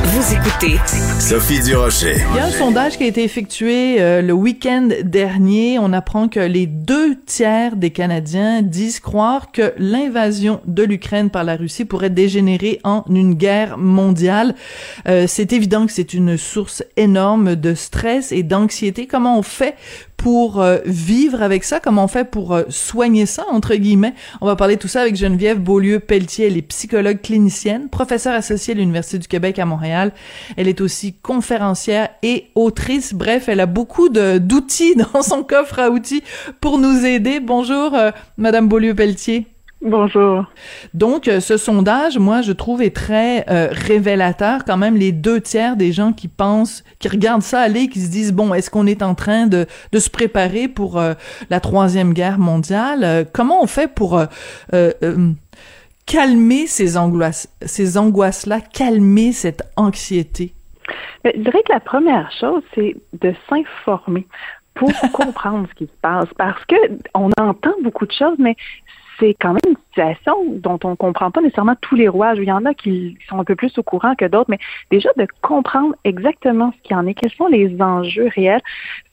Vous écoutez Sophie Durocher. Il y a un sondage qui a été effectué euh, le week-end dernier. On apprend que les deux tiers des Canadiens disent croire que l'invasion de l'Ukraine par la Russie pourrait dégénérer en une guerre mondiale. Euh, c'est évident que c'est une source énorme de stress et d'anxiété. Comment on fait pour euh, vivre avec ça, comment on fait pour euh, soigner ça, entre guillemets? On va parler tout ça avec Geneviève Beaulieu-Pelletier, elle est psychologue clinicienne, professeure associée à l'Université du Québec à Montréal. Elle est aussi conférencière et autrice. Bref, elle a beaucoup d'outils dans son coffre à outils pour nous aider. Bonjour, euh, Madame Beaulieu-Pelletier. Bonjour. Donc, euh, ce sondage, moi, je trouve est très euh, révélateur. Quand même, les deux tiers des gens qui pensent, qui regardent ça aller, qui se disent bon, est-ce qu'on est en train de, de se préparer pour euh, la troisième guerre mondiale? Comment on fait pour calmer ces angoisses, ces angoisses-là, calmer cette anxiété? Je dirais que la première chose, c'est de s'informer pour comprendre ce qui se passe parce que on entend beaucoup de choses mais c'est quand même une situation dont on ne comprend pas nécessairement tous les rouages. Il y en a qui sont un peu plus au courant que d'autres, mais déjà de comprendre exactement ce qu'il y en est, quels sont les enjeux réels,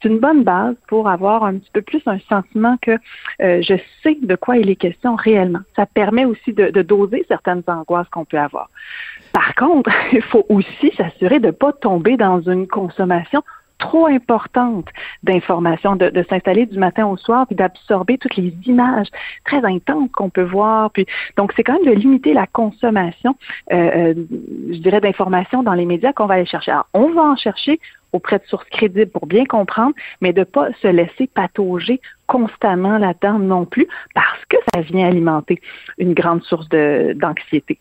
c'est une bonne base pour avoir un petit peu plus un sentiment que euh, je sais de quoi il est question réellement. Ça permet aussi de, de doser certaines angoisses qu'on peut avoir. Par contre, il faut aussi s'assurer de ne pas tomber dans une consommation trop importante d'informations, de, s'installer du matin au soir, puis d'absorber toutes les images très intenses qu'on peut voir. Puis donc c'est quand même de limiter la consommation, euh, euh, je dirais, d'informations dans les médias qu'on va aller chercher. Alors on va en chercher auprès de sources crédibles pour bien comprendre, mais de pas se laisser patauger constamment là-dedans non plus, parce que ça vient alimenter une grande source d'anxiété.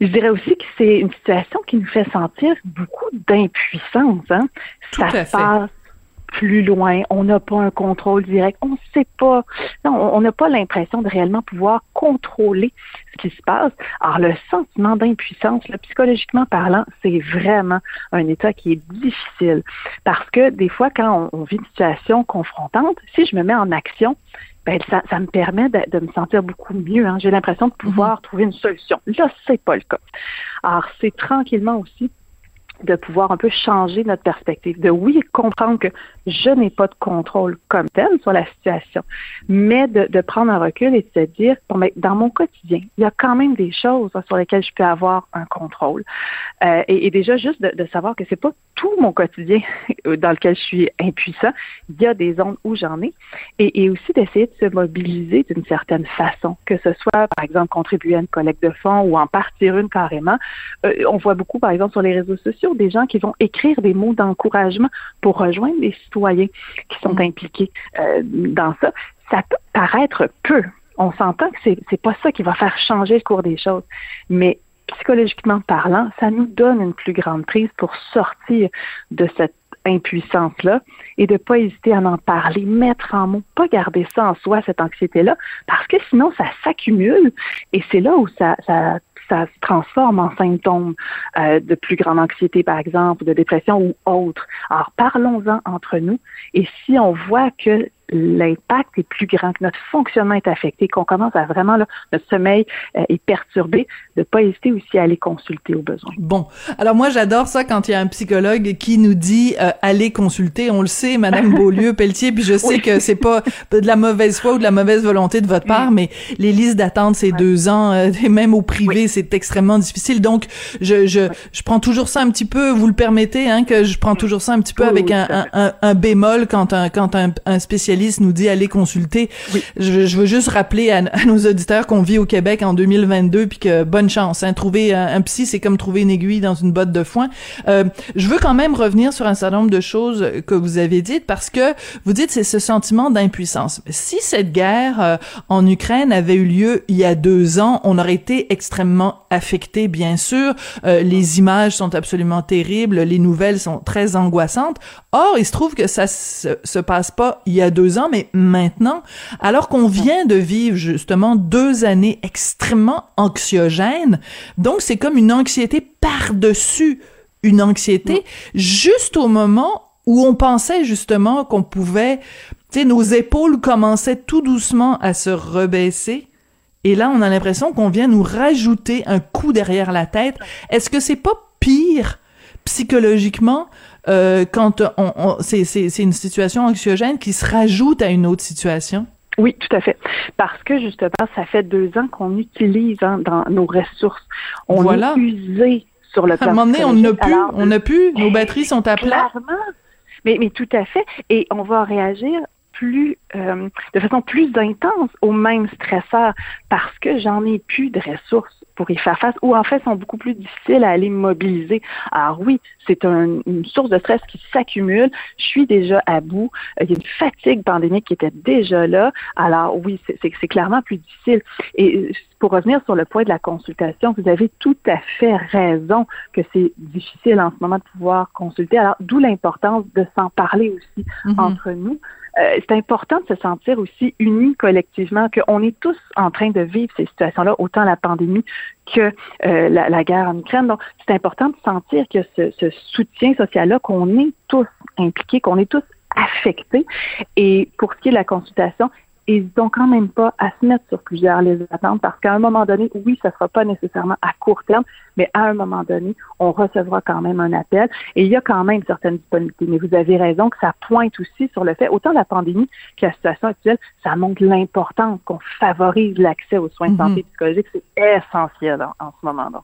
Je dirais aussi que c'est une situation qui nous fait sentir beaucoup d'impuissance. Hein? ça passe plus loin, on n'a pas un contrôle direct, on ne sait pas, non, on n'a pas l'impression de réellement pouvoir contrôler ce qui se passe. Alors le sentiment d'impuissance, psychologiquement parlant, c'est vraiment un état qui est difficile parce que des fois, quand on, vit une situation confrontante, si je me mets en action, ben, ça, ça me permet de, me sentir beaucoup mieux. Hein. J'ai l'impression de pouvoir mhm. trouver une solution. Là, c'est pas le cas. Alors, c'est tranquillement aussi de pouvoir un peu changer notre perspective, de oui, comprendre que je n'ai pas de contrôle comme tel sur la situation, mais de, de prendre un recul et de se dire, bon, mais dans mon quotidien, il y a quand même des choses sur lesquelles je peux avoir un contrôle. Euh, et, et, déjà, juste de, de savoir que c'est pas tout mon quotidien dans lequel je suis impuissant, il y a des zones où j'en ai, et, et aussi d'essayer de se mobiliser d'une certaine façon, que ce soit, par exemple, contribuer à une collecte de fonds ou en partir une carrément. Euh, on voit beaucoup, par exemple, sur les réseaux sociaux, des gens qui vont écrire des mots d'encouragement pour rejoindre les citoyens qui sont mm. impliqués euh, dans ça. Ça peut paraître peu. On s'entend que c'est c'est pas ça qui va faire changer le cours des choses, mais psychologiquement parlant, ça nous donne une plus grande prise pour sortir de cette impuissance-là et de ne pas hésiter à en parler, mettre en mots, pas garder ça en soi, cette anxiété-là, parce que sinon ça s'accumule et c'est là où ça, ça ça se transforme en symptômes euh, de plus grande anxiété, par exemple, de dépression ou autre. Alors, parlons-en entre nous. Et si on voit que l'impact est plus grand, que notre fonctionnement est affecté, qu'on commence à vraiment, là, notre sommeil euh, est perturbé, de pas hésiter aussi à aller consulter au besoin. Bon, alors moi j'adore ça quand il y a un psychologue qui nous dit euh, allez consulter. On le sait, Madame Beaulieu, Pelletier, puis je sais que c'est pas de la mauvaise foi ou de la mauvaise volonté de votre part, mais les listes d'attente c'est deux ans, euh, et même au privé c'est extrêmement difficile. Donc je je, je prends toujours ça un petit peu, vous le permettez, hein, que je prends toujours ça un petit peu avec un, un, un, bémol quand un quand un, un spécialiste nous dit allez consulter. Je, je, veux juste rappeler à, nos auditeurs qu'on vit au Québec en 2022 puis que bonne chance. Hein, trouver un, psy, c'est comme trouver une aiguille dans une botte de foin. Euh, je veux quand même revenir sur un certain nombre de choses que vous avez dites parce que vous dites c'est ce sentiment d'impuissance. Si cette guerre euh, en Ukraine avait eu lieu il y a deux ans, on aurait été extrêmement affecté, bien sûr. Euh, les images sont absolument terribles, les nouvelles sont très angoissantes. Or, il se trouve que ça se, se passe pas il y a deux ans, mais maintenant, alors qu'on vient de vivre justement deux années extrêmement anxiogènes. Donc, c'est comme une anxiété par-dessus une anxiété, juste au moment où on pensait justement qu'on pouvait, tu sais, nos épaules commençaient tout doucement à se rebaisser. Et là, on a l'impression qu'on vient nous rajouter un coup derrière la tête. Est-ce que c'est pas pire psychologiquement euh, quand on, c'est une situation anxiogène qui se rajoute à une autre situation? Oui, tout à fait. Parce que justement, ça fait deux ans qu'on utilise hein, dans nos ressources. On voilà. est usé sur le plan. À un moment donné, on n'a plus, on n'a plus, nos batteries sont à plat. Clairement. Mais, mais tout à fait. Et on va réagir plus, euh, de façon plus intense aux mêmes stresseurs parce que j'en ai plus de ressources pour y faire face ou en fait sont beaucoup plus difficiles à aller mobiliser. Alors oui, c'est une source de stress qui s'accumule. Je suis déjà à bout. Il y a une fatigue pandémique qui était déjà là. Alors oui, c'est clairement plus difficile. Et pour revenir sur le point de la consultation, vous avez tout à fait raison que c'est difficile en ce moment de pouvoir consulter. Alors d'où l'importance de s'en parler aussi mm-hmm. entre nous. Euh, c'est important de se sentir aussi unis collectivement, qu'on est tous en train de vivre ces situations-là, autant la pandémie que euh, la, guerre en Ukraine. Donc, c'est important de sentir que ce, ce soutien social-là, qu'on est tous impliqués, qu'on est tous affectés. Et pour ce qui est de la consultation, n'hésitons quand même pas à se mettre sur plusieurs les attentes parce qu'à un moment donné, oui, ça ne sera pas nécessairement à court terme, mais à un moment donné, on recevra quand même un appel et il y a quand même certaines disponibilités. Mais vous avez raison que ça pointe aussi sur le fait, autant la pandémie que la situation actuelle, ça montre l'importance qu'on favorise l'accès aux soins de santé mm-hmm. psychologique. C'est essentiel en, en ce moment-là.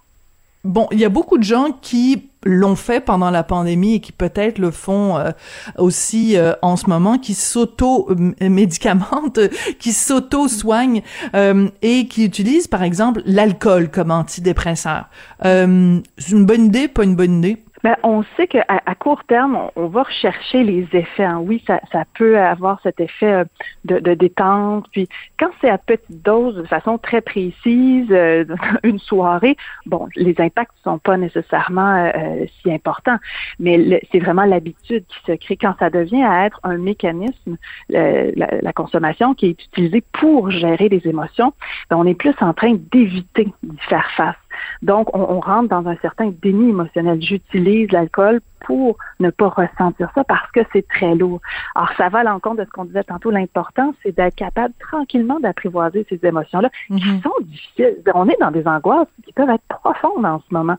Bon, il y a beaucoup de gens qui l'ont fait pendant la pandémie et qui peut-être le font euh, aussi euh, en ce moment, qui s'auto-médicamentent, qui s'auto-soignent euh, et qui utilisent par exemple l'alcool comme antidépresseur. c'est une bonne idée, pas une bonne idée? Ben, on sait qu'à court terme, on, va rechercher les effets. Hein. Oui, ça, peut avoir cet effet euh, de, détente. Puis quand c'est à petite dose, de façon très précise, euh, une soirée, bon, les impacts ne sont pas nécessairement euh, si importants. Mais c'est vraiment l'habitude qui se crée quand ça devient à être un mécanisme, la, la, consommation qui est utilisée pour gérer les émotions. Ben, on est plus en train d'éviter d'y faire face. Donc, on, rentre dans un certain déni émotionnel. J'utilise l'alcool pour ne pas ressentir ça parce que c'est très lourd. Alors, ça va à l'encontre de ce qu'on disait tantôt. L'important, c'est d'être capable tranquillement d'apprivoiser ces émotions-là qui mm-hmm. sont difficiles. On est dans des angoisses qui peuvent être profondes en ce moment.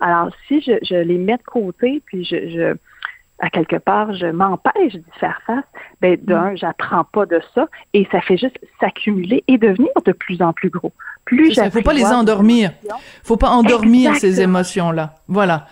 Alors, si je, les mets de côté, puis je à quelque part, je m'empêche d'y faire face, ben d'un, mm. j'apprends pas de ça et ça fait juste s'accumuler et devenir de plus en plus gros. Plus Il faut pas les endormir. Faut pas endormir ces émotions-là. Voilà.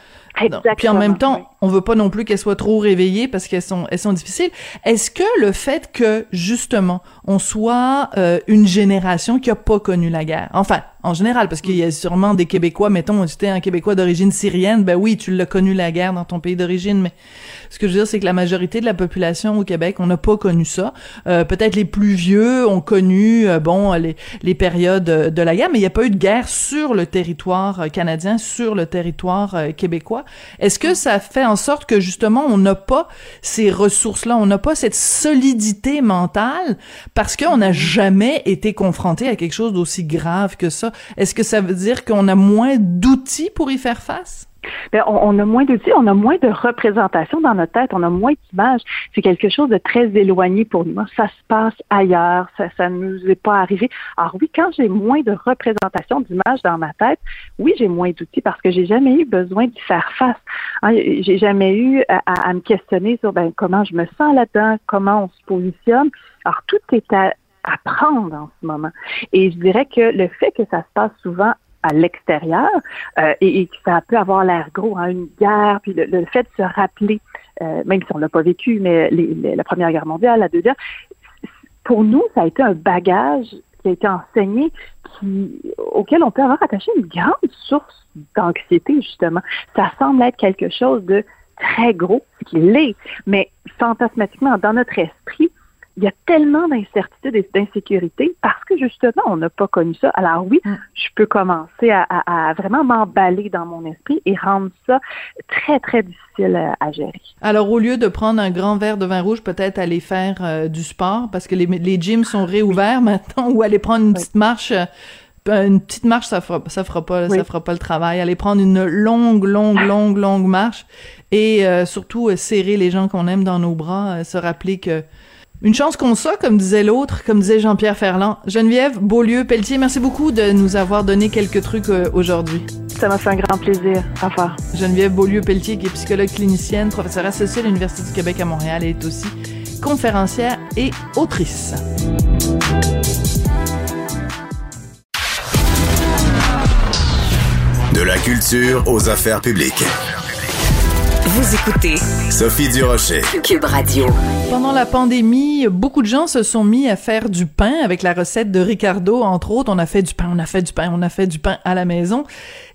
Puis en même temps, on veut pas non plus qu'elles soient trop réveillées parce qu'elles sont elles sont difficiles. Est-ce que le fait que justement on soit euh, une génération qui a pas connu la guerre, enfin en général, parce qu'il y a sûrement des Québécois, mettons, si t'es un Québécois d'origine syrienne, ben oui, tu l'as connu la guerre dans ton pays d'origine, mais ce que je veux dire, c'est que la majorité de la population au Québec, on n'a pas connu ça. Euh, peut-être les plus vieux ont connu, euh, bon, les, les périodes de la guerre, mais il n'y a pas eu de guerre sur le territoire canadien, sur le territoire québécois. Est-ce que ça fait en sorte que justement, on n'a pas ces ressources-là, on n'a pas cette solidité mentale parce qu'on n'a jamais été confronté à quelque chose d'aussi grave que ça? Est-ce que ça veut dire qu'on a moins d'outils pour y faire face? Ben, on, a moins d'outils, on a moins de représentation dans notre tête, on a moins d'images. C'est quelque chose de très éloigné pour nous. Ça se passe ailleurs, ça ne nous est pas arrivé. Alors oui, quand j'ai moins de représentation d'images dans ma tête, oui, j'ai moins d'outils parce que j'ai jamais eu besoin d'y faire face. Hein, j'ai jamais eu à, me questionner sur ben, comment je me sens là-dedans, comment on se positionne. Alors tout est à apprendre en ce moment. Et je dirais que le fait que ça se passe souvent à l'extérieur euh, et, que ça peut avoir l'air gros, hein, une guerre, puis le, fait de se rappeler, euh, même si on l'a pas vécu, mais la Première Guerre mondiale, la Deuxième, pour nous, ça a été un bagage qui a été enseigné auquel on peut avoir attaché une grande source d'anxiété, justement. Ça semble être quelque chose de très gros, ce qui l'est, mais fantasmatiquement, dans notre esprit, il y a tellement d'incertitudes et d'insécurité parce que justement, on n'a pas connu ça. Alors oui, mm. je peux commencer à, vraiment m'emballer dans mon esprit et rendre ça très, très difficile à, gérer. Alors au lieu de prendre un grand verre de vin rouge, peut-être aller faire euh, du sport parce que les, les gyms sont réouverts maintenant ou aller prendre une petite marche. Euh, une petite marche, ça fera, ça fera pas, ça fera pas le travail. Aller prendre une longue, longue, longue, longue marche et euh, surtout serrer les gens qu'on aime dans nos bras, se rappeler que une chance qu'on soit, comme disait l'autre, comme disait Jean-Pierre Ferland. Geneviève Beaulieu-Pelletier, merci beaucoup de nous avoir donné quelques trucs euh, aujourd'hui. Ça m'a fait un grand plaisir. Au revoir. Geneviève Beaulieu-Pelletier, qui est psychologue clinicienne, professeure associée à l'Université du Québec à Montréal, et est aussi conférencière et autrice. De la culture aux affaires publiques. Vous écoutez Sophie Durocher, Cube Radio. Pendant la pandémie, beaucoup de gens se sont mis à faire du pain avec la recette de Ricardo, entre autres. On a fait du pain, on a fait du pain, on a fait du pain à la maison.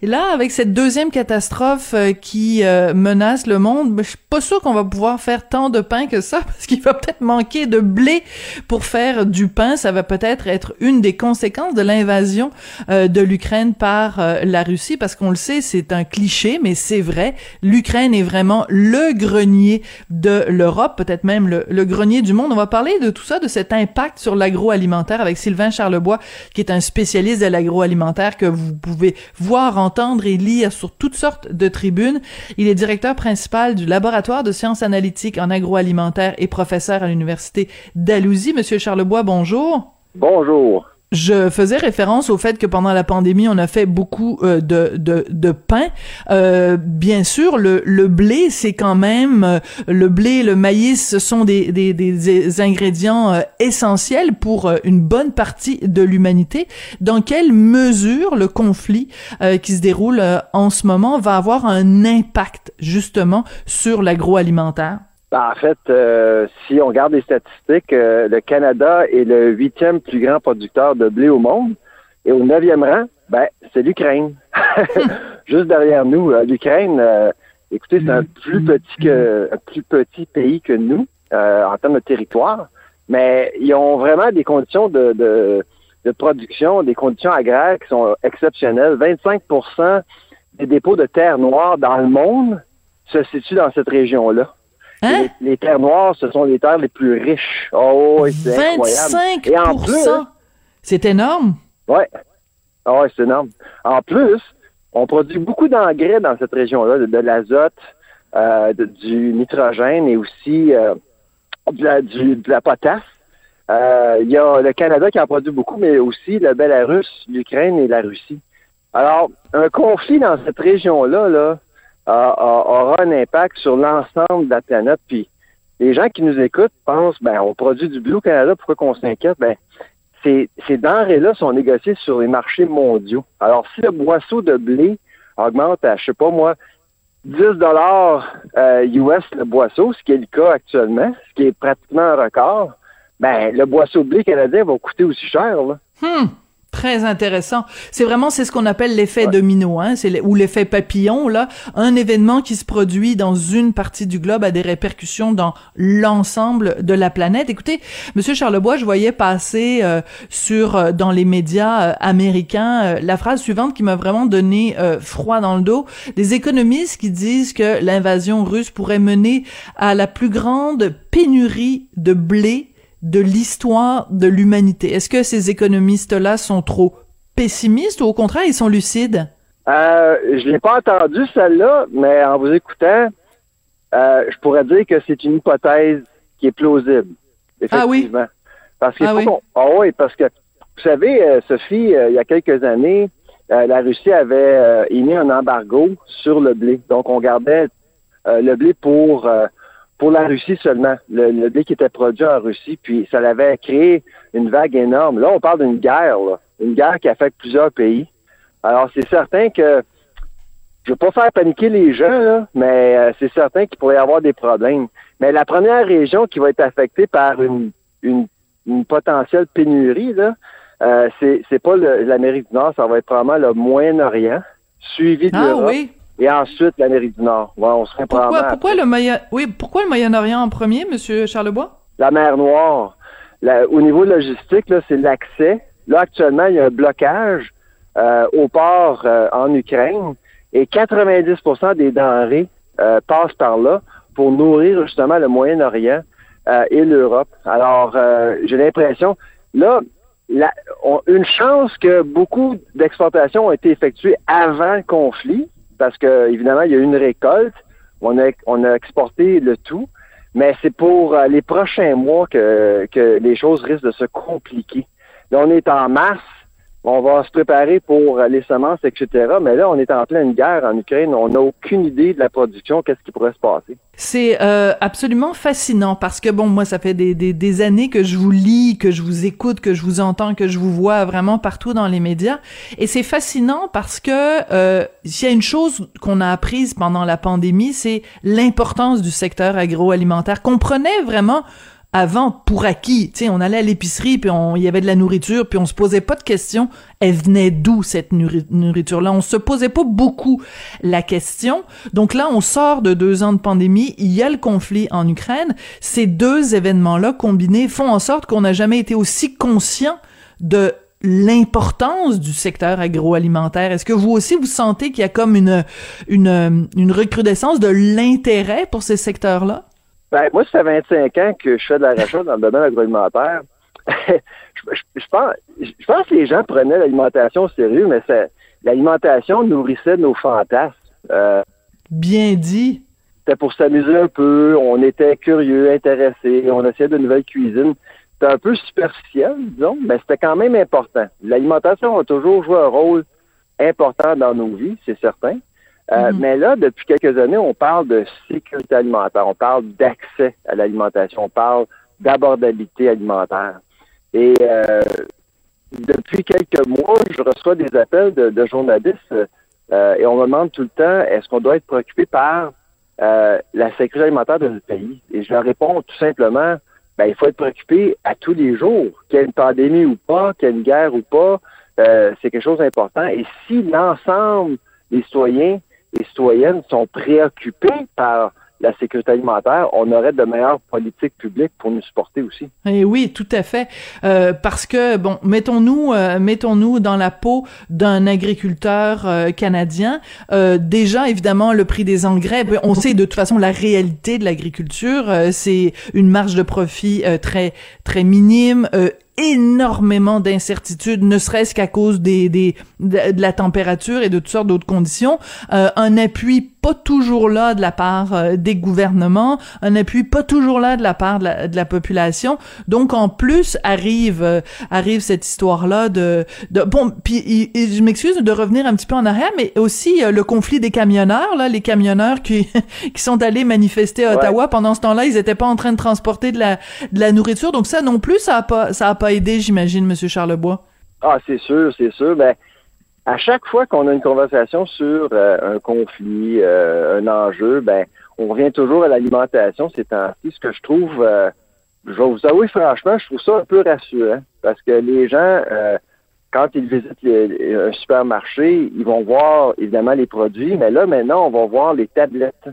Et là, avec cette deuxième catastrophe euh, qui euh, menace le monde, ben, je suis pas sûre qu'on va pouvoir faire tant de pain que ça, parce qu'il va peut-être manquer de blé pour faire du pain. Ça va peut-être être une des conséquences de l'invasion euh, de l'Ukraine par la Russie, parce qu'on le sait, c'est un cliché, mais c'est vrai. L'Ukraine est vraiment le grenier de l'Europe, peut-être même le, le, grenier du monde. On va parler de tout ça, de cet impact sur l'agroalimentaire avec Sylvain Charlebois, qui est un spécialiste de l'agroalimentaire que vous pouvez voir, entendre et lire sur toutes sortes de tribunes. Il est directeur principal du laboratoire de sciences analytiques en agroalimentaire et professeur à l'université d'Alousie. Monsieur Charlebois, bonjour. Bonjour. Je faisais référence au fait que pendant la pandémie, on a fait beaucoup euh, de, de, pain. Euh, bien sûr, le, le blé, c'est quand même euh, le blé, le maïs, ce sont des, des, des ingrédients essentiels pour une bonne partie de l'humanité. Dans quelle mesure le conflit qui se déroule en ce moment va avoir un impact justement sur l'agroalimentaire? Ben, en fait, euh, si on regarde les statistiques, euh, le Canada est le huitième plus grand producteur de blé au monde. Et au neuvième rang, ben, c'est l'Ukraine. Juste derrière nous, euh, l'Ukraine, écoutez, c'est un plus petit que un plus petit pays que nous en termes de territoire, mais ils ont vraiment des conditions de, de, de production, des conditions agraires qui sont exceptionnelles. 25% des dépôts de terre noire dans le monde se situent dans cette région-là. Hein? Les, terres noires, ce sont les terres les plus riches. Oh, c'est 25 Et en plus, c'est énorme. Ouais. Ah ouais, c'est énorme. En plus, on produit beaucoup d'engrais dans cette région-là, de, l'azote, euh, du nitrogène et aussi euh, de, la, de la potasse. Euh, il y a le Canada qui en produit beaucoup, mais aussi le Belarus, l'Ukraine et la Russie. Alors, un conflit dans cette région-là, là, aura un impact sur l'ensemble de la planète. Puis les gens qui nous écoutent pensent, ben, on produit du blé au Canada, pourquoi qu'on s'inquiète? Ben, ces, denrées-là sont négociées sur les marchés mondiaux. Alors, si le boisseau de blé augmente à, je sais pas moi, 10 dollars euh, US le boisseau, ce qui est le cas actuellement, ce qui est pratiquement un record, ben, le boisseau de blé canadien va coûter aussi cher, là. Hmm. Très intéressant. C'est vraiment c'est ce qu'on appelle l'effet domino, hein, c'est ou l'effet papillon là. Un événement qui se produit dans une partie du globe a des répercussions dans l'ensemble de la planète. Écoutez, Monsieur Charlebois, je voyais passer euh, sur euh, dans les médias euh, américains la phrase suivante qui m'a vraiment donné froid dans le dos. Des économistes qui disent que l'invasion russe pourrait mener à la plus grande pénurie de blé de l'histoire de l'humanité. Est-ce que ces économistes-là sont trop pessimistes ou au contraire, ils sont lucides? Euh, je l'ai pas entendu celle-là, mais en vous écoutant, euh, je pourrais dire que c'est une hypothèse qui est plausible. Effectivement. Parce qu'il Ah faut oui? qu'on- Ah oui, parce que vous savez, euh, Sophie, euh, il y a quelques années, la Russie avait émis un embargo sur le blé. Donc, on gardait le blé pour pour la Russie seulement, le, le blé qui était produit en Russie, puis ça avait créé une vague énorme. Là, on parle d'une guerre, là, une guerre qui affecte plusieurs pays. Alors, c'est certain que je veux pas faire paniquer les gens, là, mais euh, c'est certain qu'il pourrait y avoir des problèmes. Mais la première région qui va être affectée par une, une, une potentielle pénurie, là, euh, c'est, c'est pas le- l'Amérique du Nord, ça va être probablement le Moyen-Orient, suivi de Ah l'Europe, oui. Et ensuite l'Amérique du Nord. Ouais, on serait Pourquoi, pourquoi le Moyen, oui, pourquoi le Moyen-Orient en premier, Monsieur Charlebois? la mer Noire. La- au niveau logistique, c'est l'accès. Là, actuellement, il y a un blocage euh, au port euh, en Ukraine et 90% des denrées euh, passent par là pour nourrir justement le Moyen-Orient euh, et l'Europe. Alors, euh, j'ai l'impression, là, la- on- une chance que beaucoup d'exportations ont été effectuées avant le conflit, parce que évidemment, il y a eu une récolte, on a, exporté le tout, mais c'est pour euh, les prochains mois que, que les choses risquent de se compliquer. Là, on est en mars, on va se préparer pour les semences, etc. Mais là, on est en pleine guerre en Ukraine. On n'a aucune idée de la production, qu'est-ce qui pourrait se passer. C'est euh, absolument fascinant parce que bon, moi, ça fait des, des, des années que je vous lis, que je vous écoute, que je vous entends, que je vous vois vraiment partout dans les médias, et c'est fascinant parce que euh, s'il y a une chose qu'on a apprise pendant la pandémie, c'est l'importance du secteur agroalimentaire prenait vraiment avant pour acquis. Tu sais, on allait à l'épicerie puis il y avait de la nourriture puis on se posait pas de questions. Elle venait d'où cette nourri- nourriture-là? On se posait pas beaucoup la question. Donc là, on sort de deux ans de pandémie. Il y a le conflit en Ukraine. Ces deux événements-là combinés font en sorte qu'on n'a jamais été aussi conscient de l'importance du secteur agroalimentaire. Est-ce que vous aussi vous sentez qu'il y a comme une une une recrudescence de l'intérêt pour ces secteurs-là? Ben, moi, ça fait 25 ans que je fais de la recherche dans le domaine agroalimentaire. je, je- je pense, je pense que les gens prenaient l'alimentation au sérieux, mais c'est- l'alimentation nourrissait nos fantasmes. Euh, Bien dit. C'était pour s'amuser un peu, on était curieux, intéressés, on essayait de nouvelles cuisines. C'était un peu superficiel, disons, mais c'était quand même important. L'alimentation a toujours joué un rôle important dans nos vies, c'est certain. Euh, Mais là, depuis quelques années, on parle de sécurité alimentaire, on parle d'accès à l'alimentation, on parle d'abordabilité alimentaire. Et euh, depuis quelques mois, je reçois des appels de, de journalistes euh, et on me demande tout le temps est-ce qu'on doit être préoccupé par euh, la sécurité alimentaire de notre pays? Et je leur réponds tout simplement ben, il faut être préoccupé à tous les jours, qu'il y ait une pandémie ou pas, qu'il y ait une guerre ou pas, euh, c'est quelque chose d'important. Et si l'ensemble des citoyens et citoyennes sont préoccupés par la sécurité alimentaire, on aurait de meilleures politiques publiques pour nous supporter aussi. Eh oui, tout à fait. Euh, parce que bon, mettons-nous, euh, mettons-nous dans la peau d'un agriculteur euh, canadien. Euh, déjà, évidemment, le prix des engrais. ben, on sait de toute façon la réalité de l'agriculture. euh, c'est une marge de profit euh, très très minime. Énormément d'incertitudes, ne serait-ce qu'à cause des, des de, la température et de toutes sortes d'autres conditions. Euh, un appui pas toujours là de la part euh, des gouvernements, un appui pas toujours là de la part de la, de la population. Donc en plus arrive euh, arrive cette histoire là de, de bon puis je m'excuse de revenir un petit peu en arrière, mais aussi euh, le conflit des camionneurs là, les camionneurs qui qui sont allés manifester à Ouais. Ottawa pendant ce temps-là, ils étaient pas en train de transporter de la de la nourriture. Donc ça non plus ça a pas ça a pas aidé, j'imagine, Monsieur Charlebois? Ah, c'est sûr, c'est sûr. Ben, à chaque fois qu'on a une conversation sur euh, un conflit, euh, un enjeu, ben, on revient toujours à l'alimentation ces temps-ci. Ce que je trouve, euh, je vais vous avouer franchement, je trouve ça un peu rassurant parce que les gens, quand ils visitent un supermarché, ils vont voir évidemment les produits, mais là maintenant, on va voir les tablettes,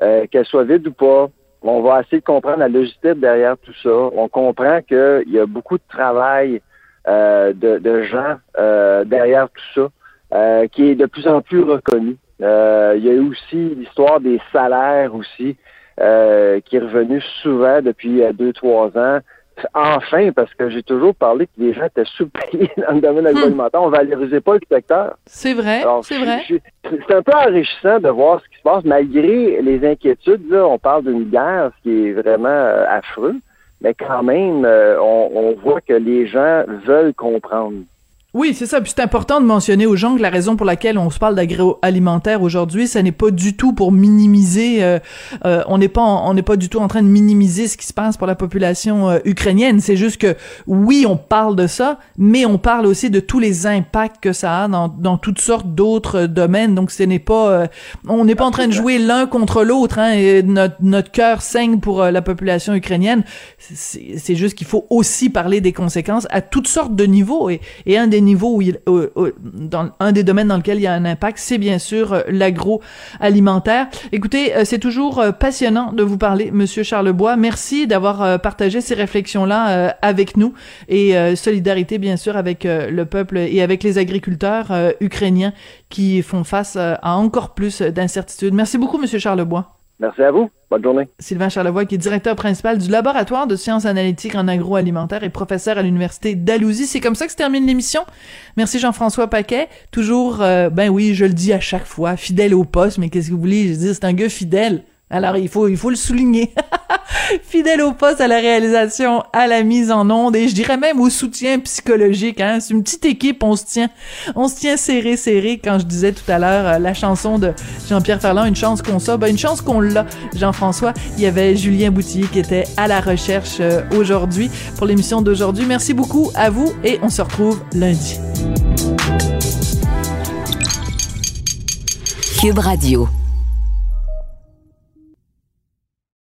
qu'elles soient vides ou pas. On va essayer de comprendre la logistique derrière tout ça. On comprend qu'il y a beaucoup de travail euh, de, de gens euh, derrière tout ça, euh, qui est de plus en plus reconnu. Euh, il y a aussi l'histoire des salaires aussi, euh, qui est revenu souvent depuis euh, deux, trois ans. Enfin, parce que j'ai toujours parlé que les gens étaient sous-payés dans le domaine agroalimentaire, on valorisait pas le secteur. C'est vrai, c'est vrai. C'est un peu enrichissant de voir ce qui se passe, malgré les inquiétudes. Là, on parle d'une guerre, ce qui est vraiment euh, affreux, mais quand même, euh, on, on voit que les gens veulent comprendre. Oui, c'est ça. Puis c'est important de mentionner aux gens que la raison pour laquelle on se parle d'agroalimentaire aujourd'hui, ça n'est pas du tout pour minimiser. Euh, euh, on n'est pas, on n'est pas du tout en train de minimiser ce qui se passe pour la population euh, ukrainienne. C'est juste que oui, on parle de ça, mais on parle aussi de tous les impacts que ça a dans, dans toutes sortes d'autres domaines. Donc ce n'est pas, on n'est pas en train de jouer l'un contre l'autre. Hein, et notre notre cœur saigne pour la population ukrainienne. C'est juste qu'il faut aussi parler des conséquences à toutes sortes de niveaux. Et, et un niveau où il, dans un des domaines dans lequel il y a un impact, c'est bien sûr euh, l'agroalimentaire. Écoutez, euh, c'est toujours euh, passionnant de vous parler, Monsieur Charlebois. Merci d'avoir partagé ces réflexions-là avec nous et solidarité bien sûr avec le peuple et avec les agriculteurs ukrainiens qui font face à encore plus d'incertitudes. Merci beaucoup, Monsieur Charlebois. Merci à vous. Bonne journée. Sylvain Charlevoix, qui est directeur principal du laboratoire de sciences analytiques en agroalimentaire et professeur à l'université d'Alousie. C'est comme ça que se termine l'émission. Merci Jean-François Paquet. Toujours, euh, ben oui, je le dis à chaque fois, fidèle au poste, mais qu'est-ce que vous voulez? Je dis, c'est un gars fidèle. Alors, il faut, le souligner. Fidèle au poste, à la réalisation, à la mise en onde et je dirais même au soutien psychologique. Hein. C'est une petite équipe, on se tient, on se tient serré, serré. Quand je disais tout à l'heure euh, la chanson de Jean-Pierre Ferland, une chance qu'on ça, ben une chance qu'on l'a. Jean-François, il y avait Julien Boutillier qui était à la recherche euh, aujourd'hui pour l'émission d'aujourd'hui. Merci beaucoup à vous et on se retrouve lundi. Cube Radio.